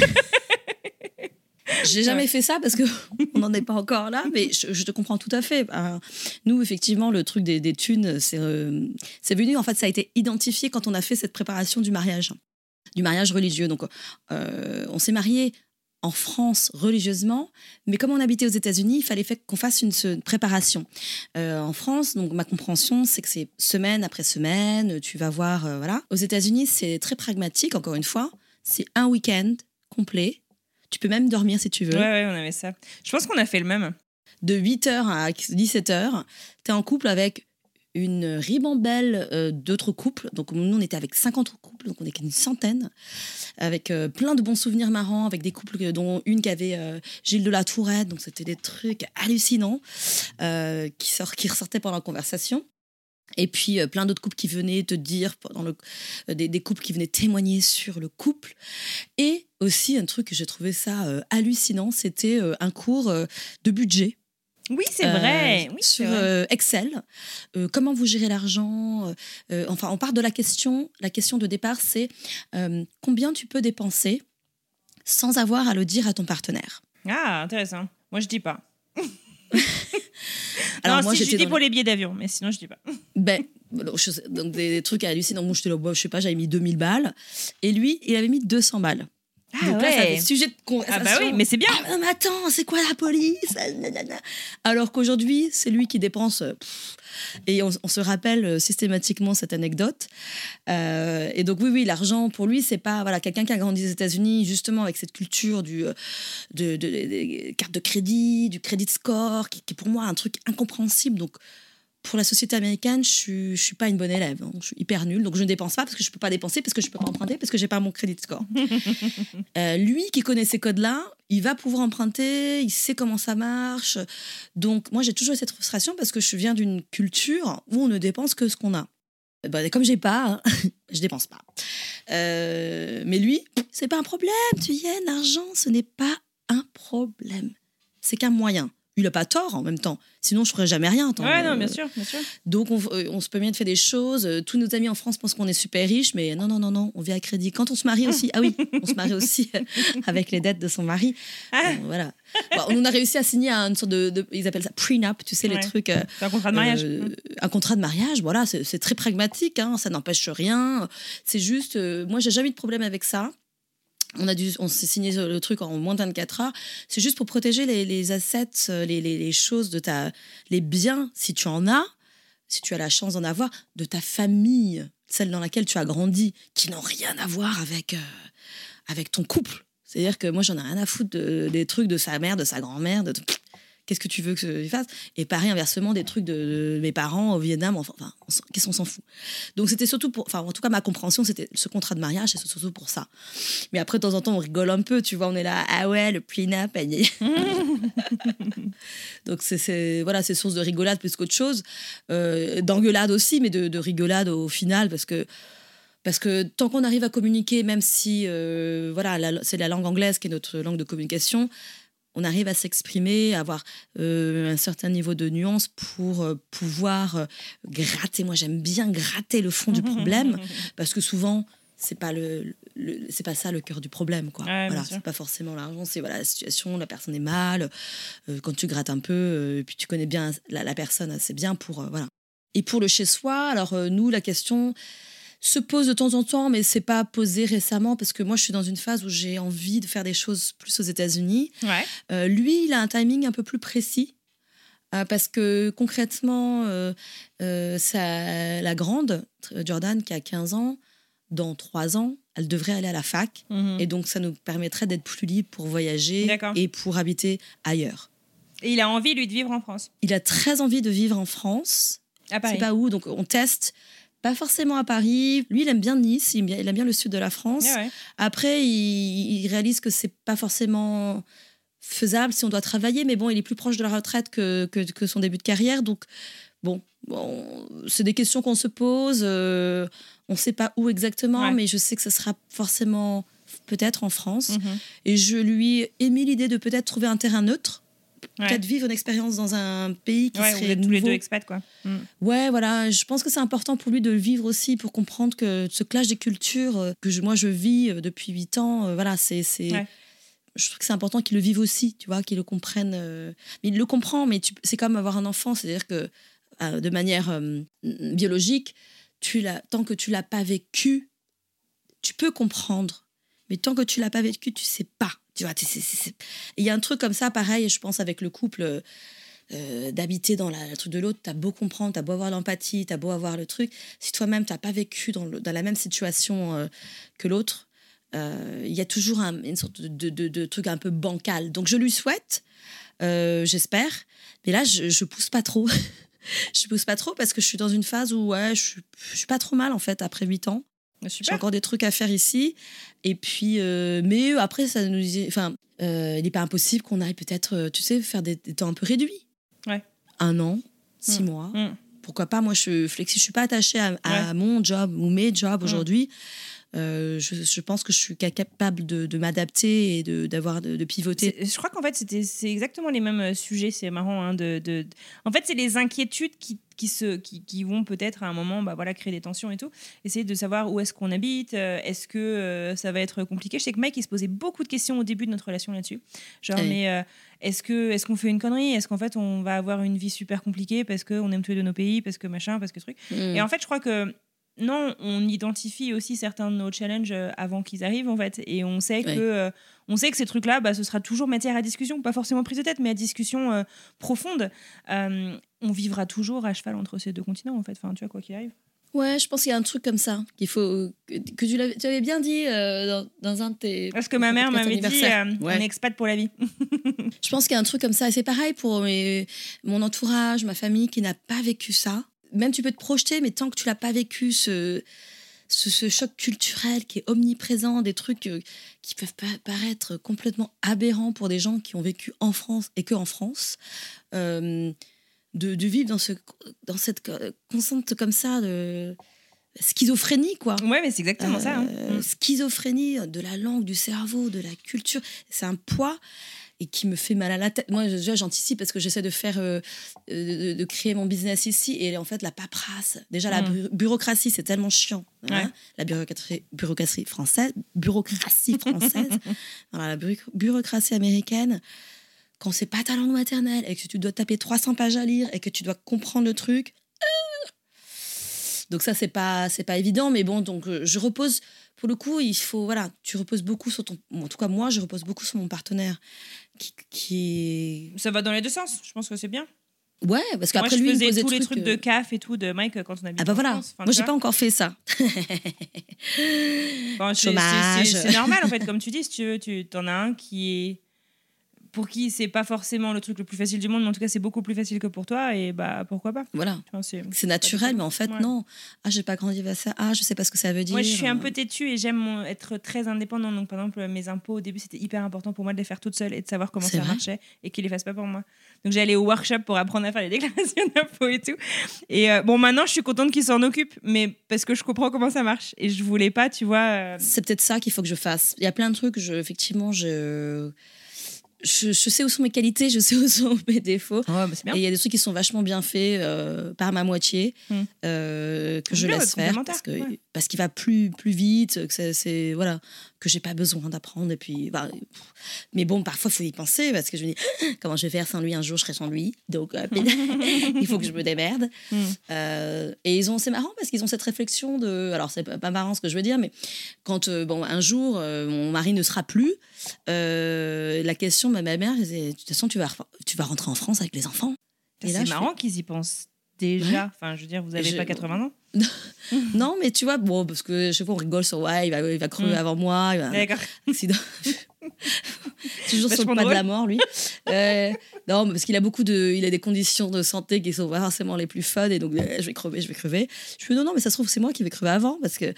J'ai jamais fait ça parce que on n'en est pas encore là, mais je, te comprends tout à fait. Euh, nous, effectivement, le truc des, des thunes, c'est euh, venu, en fait, ça a été identifié quand on a fait cette préparation du mariage, du mariage religieux. Donc, euh, on s'est marié en France religieusement, mais comme on habitait aux États-Unis, il fallait qu'on fasse une, se- une préparation. Euh, en France, donc ma compréhension, c'est que c'est semaine après semaine, tu vas voir, euh, voilà. Aux États-Unis, c'est très pragmatique, encore une fois. C'est un week-end complet. Tu peux même dormir si tu veux ouais, ouais, on avait ça. Je pense qu'on a fait le même. de 8h à 17h, tu es en couple avec une ribambelle euh, d'autres couples. Donc nous, on était avec 50 couples, donc on était une centaine, avec euh, plein de bons souvenirs marrants, avec des couples dont une qui avait euh, Gilles de la Tourette, donc c'était des trucs hallucinants qui, sort, qui ressortaient pendant la conversation. Et puis plein d'autres couples qui venaient te dire, le, des, des couples qui venaient témoigner sur le couple. Et aussi un truc que j'ai trouvé ça hallucinant, c'était un cours de budget. Oui, c'est Euh, vrai. Oui, c'est sur vrai. euh, Excel. Euh, comment vous gérez l'argent euh, euh, Enfin, on part de la question. La question de départ, c'est euh, combien tu peux dépenser sans avoir à le dire à ton partenaire? Ah, intéressant. Moi, je dis pas. Alors non, moi, si je dis pour les billets d'avion, mais sinon, je dis pas. Ben, je donc des, des trucs hallucinants. Moi, j'étais là, bon, je sais pas, j'avais mis 2000 balles. Et lui, il avait mis 200 balles. Ah donc là, ça ouais. de Ah bah oui, mais c'est bien. Ah, mais attends, c'est quoi la police? Ah. Alors qu'aujourd'hui, c'est lui qui dépense. euh, pff, et on, on se rappelle euh, systématiquement cette anecdote. Euh, et donc oui, oui, l'argent pour lui, c'est pas voilà quelqu'un qui a grandi aux États-Unis justement avec cette culture du de, de- des cartes de crédit, du credit score, qui, qui est pour moi un truc incompréhensible. Donc pour la société américaine, je suis, je suis pas une bonne élève. hein. Je suis hyper nulle. Donc je ne dépense pas parce que je peux pas dépenser, parce que je peux pas emprunter, parce que j'ai pas mon credit score. Euh, lui qui connaît ces codes-là, il va pouvoir emprunter, il sait comment ça marche. Donc moi j'ai toujours eu cette frustration parce que je viens d'une culture où on ne dépense que ce qu'on a. Eh ben, comme j'ai pas, hein, je dépense pas. Euh, mais lui, c'est pas un problème, tu y es, l'argent, ce n'est pas un problème. C'est qu'un moyen. Il a pas tort en même temps. Sinon, je ferais jamais rien. attends. Ouais, non, bien sûr, bien sûr. donc, on, euh, on se peut bien de faire des choses. Euh, Tous nos amis en France pensent qu'on est super riche, mais non, non, non, non, on vit à crédit. Quand on se marie aussi, ah oui, on se marie aussi avec les dettes de son mari. Ah. Bon, voilà. Bon, on a réussi à signer une sorte de, de- ils appellent ça prenup, tu sais, les trucs. euh, un contrat de mariage. euh, un contrat de mariage, voilà, c'est c'est très pragmatique, hein, ça n'empêche rien. C'est juste, euh, moi, j'ai jamais eu de problème avec ça. On a dû, on s'est signé le truc en moins de 24 heures. C'est juste pour protéger les, les assets, euh, les, les, choses de ta, les biens, si tu en as, si tu as la chance d'en avoir, de ta famille, celle dans laquelle tu as grandi, qui n'ont rien à voir avec, euh, avec ton couple. C'est-à-dire que moi, j'en ai rien à foutre de- des trucs de sa mère, de sa grand-mère, de qu'est-ce que tu veux que je fasse Et pareil, inversement, des trucs de, de mes parents au Vietnam, enfin, enfin, qu'est-ce qu'on s'en fout Donc c'était surtout pour, enfin, en tout cas, ma compréhension, c'était ce contrat de mariage, c'est surtout pour ça. Mais après, de temps en temps, on rigole un peu, tu vois, on est là, ah ouais, le est. Donc c'est- voilà, c'est source de rigolade plus qu'autre chose, Euh, d'engueulade aussi, mais de, de rigolade au final, parce que parce que tant qu'on arrive à communiquer, même si euh, voilà, c'est la langue anglaise qui est notre langue de communication, on arrive à s'exprimer, à avoir euh, un certain niveau de nuance pour euh, pouvoir euh, gratter. Moi, j'aime bien gratter le fond du problème parce que souvent, c'est pas le, le- c'est pas ça le cœur du problème, quoi. Ouais, voilà, c'est pas forcément l'argent, c'est voilà la situation, la personne est mal. euh, quand tu grattes un peu, euh, et puis tu connais bien la, la personne assez bien pour euh, voilà. Et pour le chez soi, alors nous, la question se pose de temps en temps, mais c'est pas posé récemment parce que moi, je suis dans une phase où j'ai envie de faire des choses plus aux États-Unis. Ouais. Euh, lui, il a un timing un peu plus précis. euh, parce que concrètement, euh, euh, ça- la grande, Jordan, qui a 15 ans, dans 3 ans, elle devrait aller à la fac. Mhm. Et donc, ça nous permettrait d'être plus libre pour voyager et pour habiter ailleurs. Et il a envie, lui, de vivre en France? Il a très envie de vivre en France. À Paris. C'est pas où, donc on teste. Pas forcément à Paris. Lui, il aime bien Nice, il aime bien, le sud de la France. Ouais. Après, il, il réalise que c'est pas forcément faisable si on doit travailler, mais bon, il est plus proche de la retraite que, que, que son début de carrière. Donc, bon, bon c'est des questions qu'on se pose. euh, on ne sait pas où exactement, Ouais. mais je sais que ce sera forcément peut-être en France. Mhm. Et je lui ai émis l'idée de peut-être trouver un terrain neutre, Ouais. peut-être vivre une expérience dans un pays qui Ouais, serait êtes tous les nouveau. deux expats, quoi. Mm. Ouais, voilà, je pense que c'est important pour lui de le vivre aussi, pour comprendre que ce clash des cultures euh, que je- moi je vis euh, depuis 8 ans, euh, voilà, c'est. Ouais. Je trouve que c'est important qu'il le vive aussi, tu vois, qu'il le comprenne. euh, Mais il le comprend, mais tu- c'est comme avoir un enfant, c'est-à-dire que euh, de manière biologique, tu l'as, tant que tu l'as pas vécu, tu peux comprendre. Mais tant que tu l'as pas vécu, tu sais pas. Il y a un truc comme ça, pareil, je pense avec le couple. euh, d'habiter dans la, le truc de l'autre, t'as beau comprendre, t'as beau avoir l'empathie, t'as beau avoir le truc, si toi-même t'as pas vécu dans, la même situation euh, que l'autre, euh, il y a toujours un- une sorte de, truc un peu bancal. Donc je lui souhaite, j'espère, mais là je, je pousse pas trop. je bosse pas trop parce que je suis dans une phase où je, suis- suis pas trop mal en fait après 8 ans. J'ai Super. encore des trucs à faire ici. Et puis, euh, mais après, ça nous. Enfin, euh, il n'est pas impossible qu'on aille peut-être, euh, tu sais, faire des, des temps un peu réduits. Ouais. Un an, six Mm. mois. Mm. Pourquoi pas? Moi, je suis flexible. Je suis pas attachée à, à mon job ou mes jobs Mm. aujourd'hui. Je, je pense que je suis ca- capable de, de m'adapter et de, d'avoir de, de pivoter. C'est- Je crois qu'en fait, c'était, c'est exactement les mêmes euh, sujets. C'est marrant. hein, de, de- de- En fait, c'est les inquiétudes qui, qui, se, qui, qui vont peut-être à un moment bah, voilà, créer des tensions et tout. Essayer de savoir où est-ce qu'on habite, euh, est-ce que euh, ça va être compliqué. Je sais que Mike, il se posait beaucoup de questions au début de notre relation là-dessus. Genre, Oui. mais euh, est-ce, que, est-ce qu'on fait une connerie? Est-ce qu'en fait, on va avoir une vie super compliquée parce qu'on aime tous les deux nos pays, parce que machin, parce que truc? Mm. Et en fait, je crois que non, on identifie aussi certains de nos challenges euh, avant qu'ils arrivent en fait, et on sait que euh, on sait que ces trucs-là, bah, ce sera toujours matière à discussion, pas forcément prise de tête, mais à discussion euh, profonde. Euh, on vivra toujours à cheval entre ces deux continents en fait. Enfin, tu vois quoi qu'il arrive. Ouais, je pense qu'il y a un truc comme ça qu'il faut que, que tu, l'avais, tu avais bien dit euh, dans, dans un de tes. Parce que ma mère m'avait dit, euh, Ouais. est expat pour la vie. Je pense qu'il y a un truc comme ça. C'est pareil pour mes- mon entourage, ma famille qui n'a pas vécu ça. Même tu peux te projeter, mais tant que tu l'as pas vécu, ce, ce, ce choc culturel qui est omniprésent, des trucs euh, qui peuvent pa- paraître complètement aberrants pour des gens qui ont vécu en France et que en France, euh, de, de vivre dans, ce, dans cette co- constante comme ça de schizophrénie, quoi. Ouais, mais c'est exactement ça. hein. Euh, Mm. Schizophrénie de la langue, du cerveau, de la culture. C'est un poids et qui me fait mal à la tête. Moi, déjà, j'anticipe parce que j'essaie de faire, euh, euh, de, de créer mon business ici. Et en fait, la paperasse, déjà, la Mm. bu- bureaucratie, c'est tellement chiant. hein. Ouais. La bureaucratie, bureaucratie française, bureaucratie française, Voilà, la bureau- bureaucratie américaine. Quand c'est pas ta langue maternelle et que tu dois taper 300 pages à lire et que tu dois comprendre le truc, euh. donc ça c'est pas c'est pas évident mais bon donc je repose pour le coup il faut voilà tu reposes beaucoup sur ton en tout cas moi je repose beaucoup sur mon partenaire qui, qui Ça va dans les deux sens. Je pense que c'est bien. est- ouais parce qu'après lui il faisais pose des tous les trucs euh, de CAF et tout de Mike quand on habite ah bah voilà France. Moi j'ai pas encore fait ça c'est- Chômage. c'est- normal en fait, comme tu dis, si tu veux, tu en as un qui est pour qui c'est pas forcément le truc le plus facile du monde, mais en tout cas c'est beaucoup plus facile que pour toi et bah pourquoi pas. voilà c'est naturel mais en fait Ouais. non ah j'ai pas grandi avec ça ah je sais pas ce que ça veut dire Moi, je suis un peu têtue et j'aime être très indépendante. Donc, par exemple, mes impôts, au début, c'était hyper important pour moi de les faire toute seule et de savoir comment ça marchait et qu'ils les fassent pas pour moi. Donc, j'allais au workshop pour apprendre à faire les déclarations d'impôts et tout. Et euh, bon, maintenant, je suis contente qu'ils s'en occupent, mais parce que je comprends comment ça marche. Et je voulais pas, tu vois. euh, c'est peut-être ça qu'il faut que je fasse. Il y a plein de trucs, je, effectivement, je, je, je sais où sont mes qualités, je sais où sont mes défauts. bah, bien. Et il y a des trucs qui sont vachement bien faits euh, par ma moitié, Mm. euh, que je laisse faire parce que ouais. parce qu'il va plus plus vite, que c'est- voilà, que j'ai pas besoin d'apprendre et puis bah, mais bon parfois faut y penser parce que je me dis comment je vais faire sans lui? Un jour je serai sans lui donc euh, il faut que je me démerde. Mm. Euh, et ils ont c'est marrant parce qu'ils ont cette réflexion de alors c'est pas pas marrant ce que je veux dire mais quand bon un jour mon mari ne sera plus la question de ma mère c'est de toute façon tu vas tu vas rentrer en France avec les enfants C'est marrant qu'ils y pensent déjà. Enfin, je veux dire, vous avez Je- pas 80 ans. non mais tu vois bon parce que je sais pas on rigole sur ouais il va il va crever Mm. avant moi va D'accord. toujours sur le pas de la mort lui Euh, non parce qu'il a beaucoup de il a des conditions de santé qui sont pas forcément les plus fun et donc euh, je vais crever je vais crever je fais non non mais ça se trouve c'est moi qui vais crever avant parce que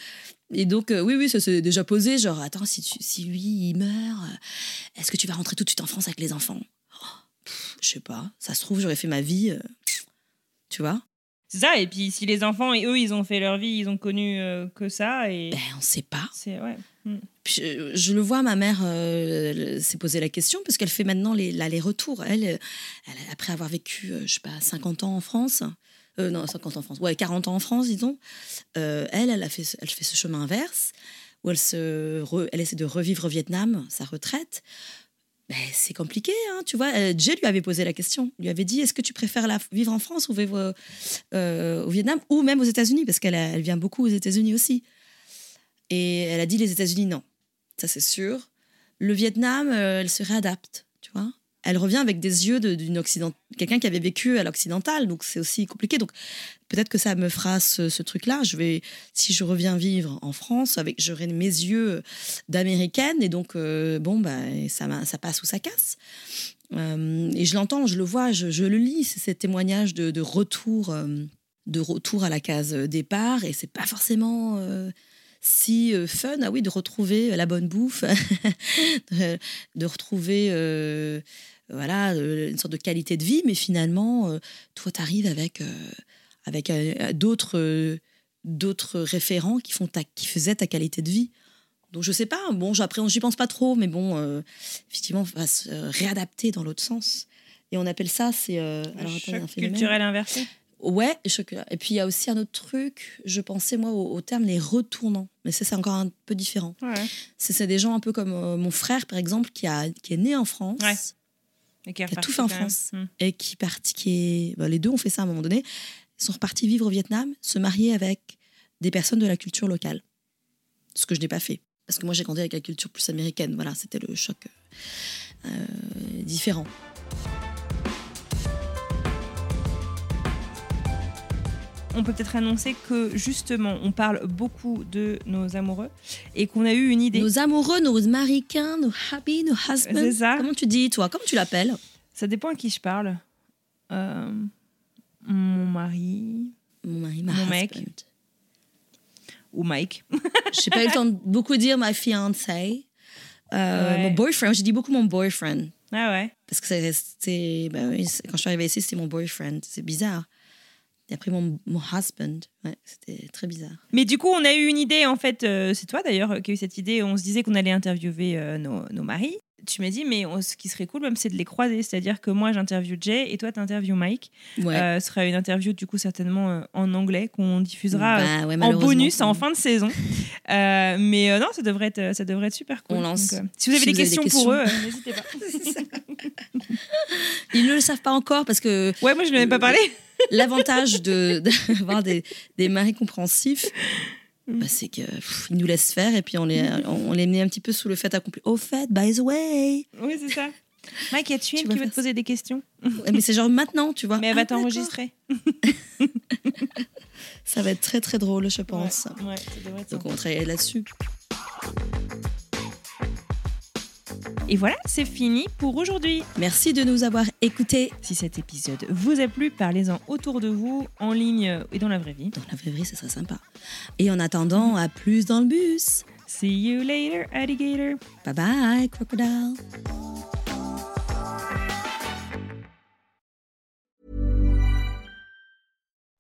et donc euh, oui oui ça s'est déjà posé genre attends si tu- si lui il meurt euh, est-ce que tu vas rentrer tout de suite en France avec les enfants? Oh, je sais pas ça se trouve j'aurais fait ma vie euh, tu vois? C'est ça. Et puis, si les enfants et eux, ils ont fait leur vie, ils ont connu que ça. Et ben on sait pas c'est ouais. Mm. Puis je, je le vois, ma mère elle s'est posé la question parce qu'elle fait maintenant les- l'aller-retour. Elle, euh, elle, après avoir vécu, je sais pas, 50 ans en France, euh, non, 50 ans en France, ouais, 40 ans en France, disons, euh, elle, elle, fait, elle fait ce chemin inverse où elle, se elle essaie de revivre au Vietnam sa retraite. Ben, c'est compliqué, hein, tu vois. Euh, Jay lui avait posé la question. Lui avait dit est-ce que tu préfères vivre en France ou vivre au Vietnam ou même aux États-Unis? Parce qu'elle elle vient beaucoup aux États-Unis aussi. Et elle a dit les États-Unis, non. Ça, c'est sûr. Le Vietnam, elle se réadapte, tu vois. Elle revient avec des yeux de- d'une occident quelqu'un qui avait vécu à l'occidental donc c'est aussi compliqué. Donc peut-être que ça me fera ce, truc-là. Je vais si je reviens vivre en France avec j'aurai mes yeux d'américaine et donc euh, bon bah ça ça passe ou ça casse. Euh, et je l'entends je le vois je, le lis c'est ces témoignages de, de retour euh, de retour à la case départ et c'est pas forcément si euh, fun ah oui de retrouver la bonne bouffe de, de retrouver euh, voilà euh, une sorte de qualité de vie mais finalement euh, toi tu arrives avec euh, avec euh, d'autres euh, d'autres référents qui font ta, qui faisaient ta qualité de vie donc je sais pas bon j'appréhende j'y pense pas trop mais bon euh, effectivement on va se euh, réadapter dans l'autre sens et on appelle ça c'est euh, alors, attendez, un Choc phénomène. culturel inversé. Ouais, et puis il y a aussi un autre truc, je pensais moi au, au terme les retournants, mais ça c'est encore un peu différent. Ouais. C'est des gens un peu comme euh, mon frère par exemple qui, a, qui est né en France Ouais. Et qui a tout fait en. France Hmm. et qui parti, qui est, bah, les deux ont fait ça à un moment donné, ils sont repartis vivre au Vietnam, se marier avec des personnes de la culture locale, ce que je n'ai pas fait parce que moi j'ai grandi avec la culture plus américaine, voilà c'était le choc euh, différent. On peut peut-être annoncer que justement, on parle beaucoup de nos amoureux et qu'on a eu une idée. Nos amoureux, nos américains, nos happy, nos husbands. C'est ça. Comment tu dis toi? Comment tu l'appelles? Ça dépend à qui je parle. Euh, mon mari Mon mari, ma Mon husband. mec. ou Mike. J'ai pas eu le temps de beaucoup dire ma fiancée. Euh, Ouais. Mon boyfriend, j'ai dit beaucoup mon boyfriend. Ah ouais. Parce que c'est resté. ben quand je suis arrivée ici, c'était mon boyfriend. C'est bizarre. Et après, mon, mon husband. Ouais, c'était très bizarre. Mais du coup, on a eu une idée, en fait, euh, c'est toi d'ailleurs qui a eu cette idée, on se disait qu'on allait interviewer euh, nos, nos maris. Tu m'as dit, mais on- ce qui serait cool même, c'est de les croiser. C'est-à-dire que moi, j'interviewe Jay et toi, tu interviews Mike. Ouais. Euh, ce sera une interview, du coup, certainement euh, en anglais qu'on diffusera euh, Bah ouais, en bonus en fin de saison. Euh, mais euh, non, ça devrait, être, ça devrait être super cool. On lance. Donc, euh, si vous avez Si des vous avez des questions pour eux, euh, n'hésitez pas. Ils ne le savent pas encore parce que Ouais, moi, je ne l'avais pas parlé. l'avantage de- d'avoir des, des maris compréhensifs, bah, c'est qu'ils nous laissent faire et puis on les, on, on les met un petit peu sous le fait accompli. Au fait, by the way. Oui, c'est ça. Mike, y a-tu Tu une qui veut faire te poser des questions mais c'est genre maintenant, tu vois. Mais elle Ah, va d'accord. t'enregistrer. Ça va être très très drôle, je pense. Ouais, ouais, ça être Donc on va travailler là-dessus. Et voilà, c'est fini pour aujourd'hui. Merci de nous avoir écoutés. Si cet épisode vous a plu, parlez-en autour de vous, en ligne et dans la vraie vie. Dans la vraie vie, ça serait sympa. Et en attendant, à plus dans le bus. See you later, alligator. Bye bye, crocodile.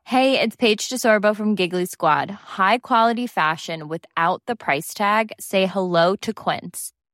Hey, it's Paige DeSorbo from Giggly Squad. High quality fashion without the price tag. Say hello to Quince.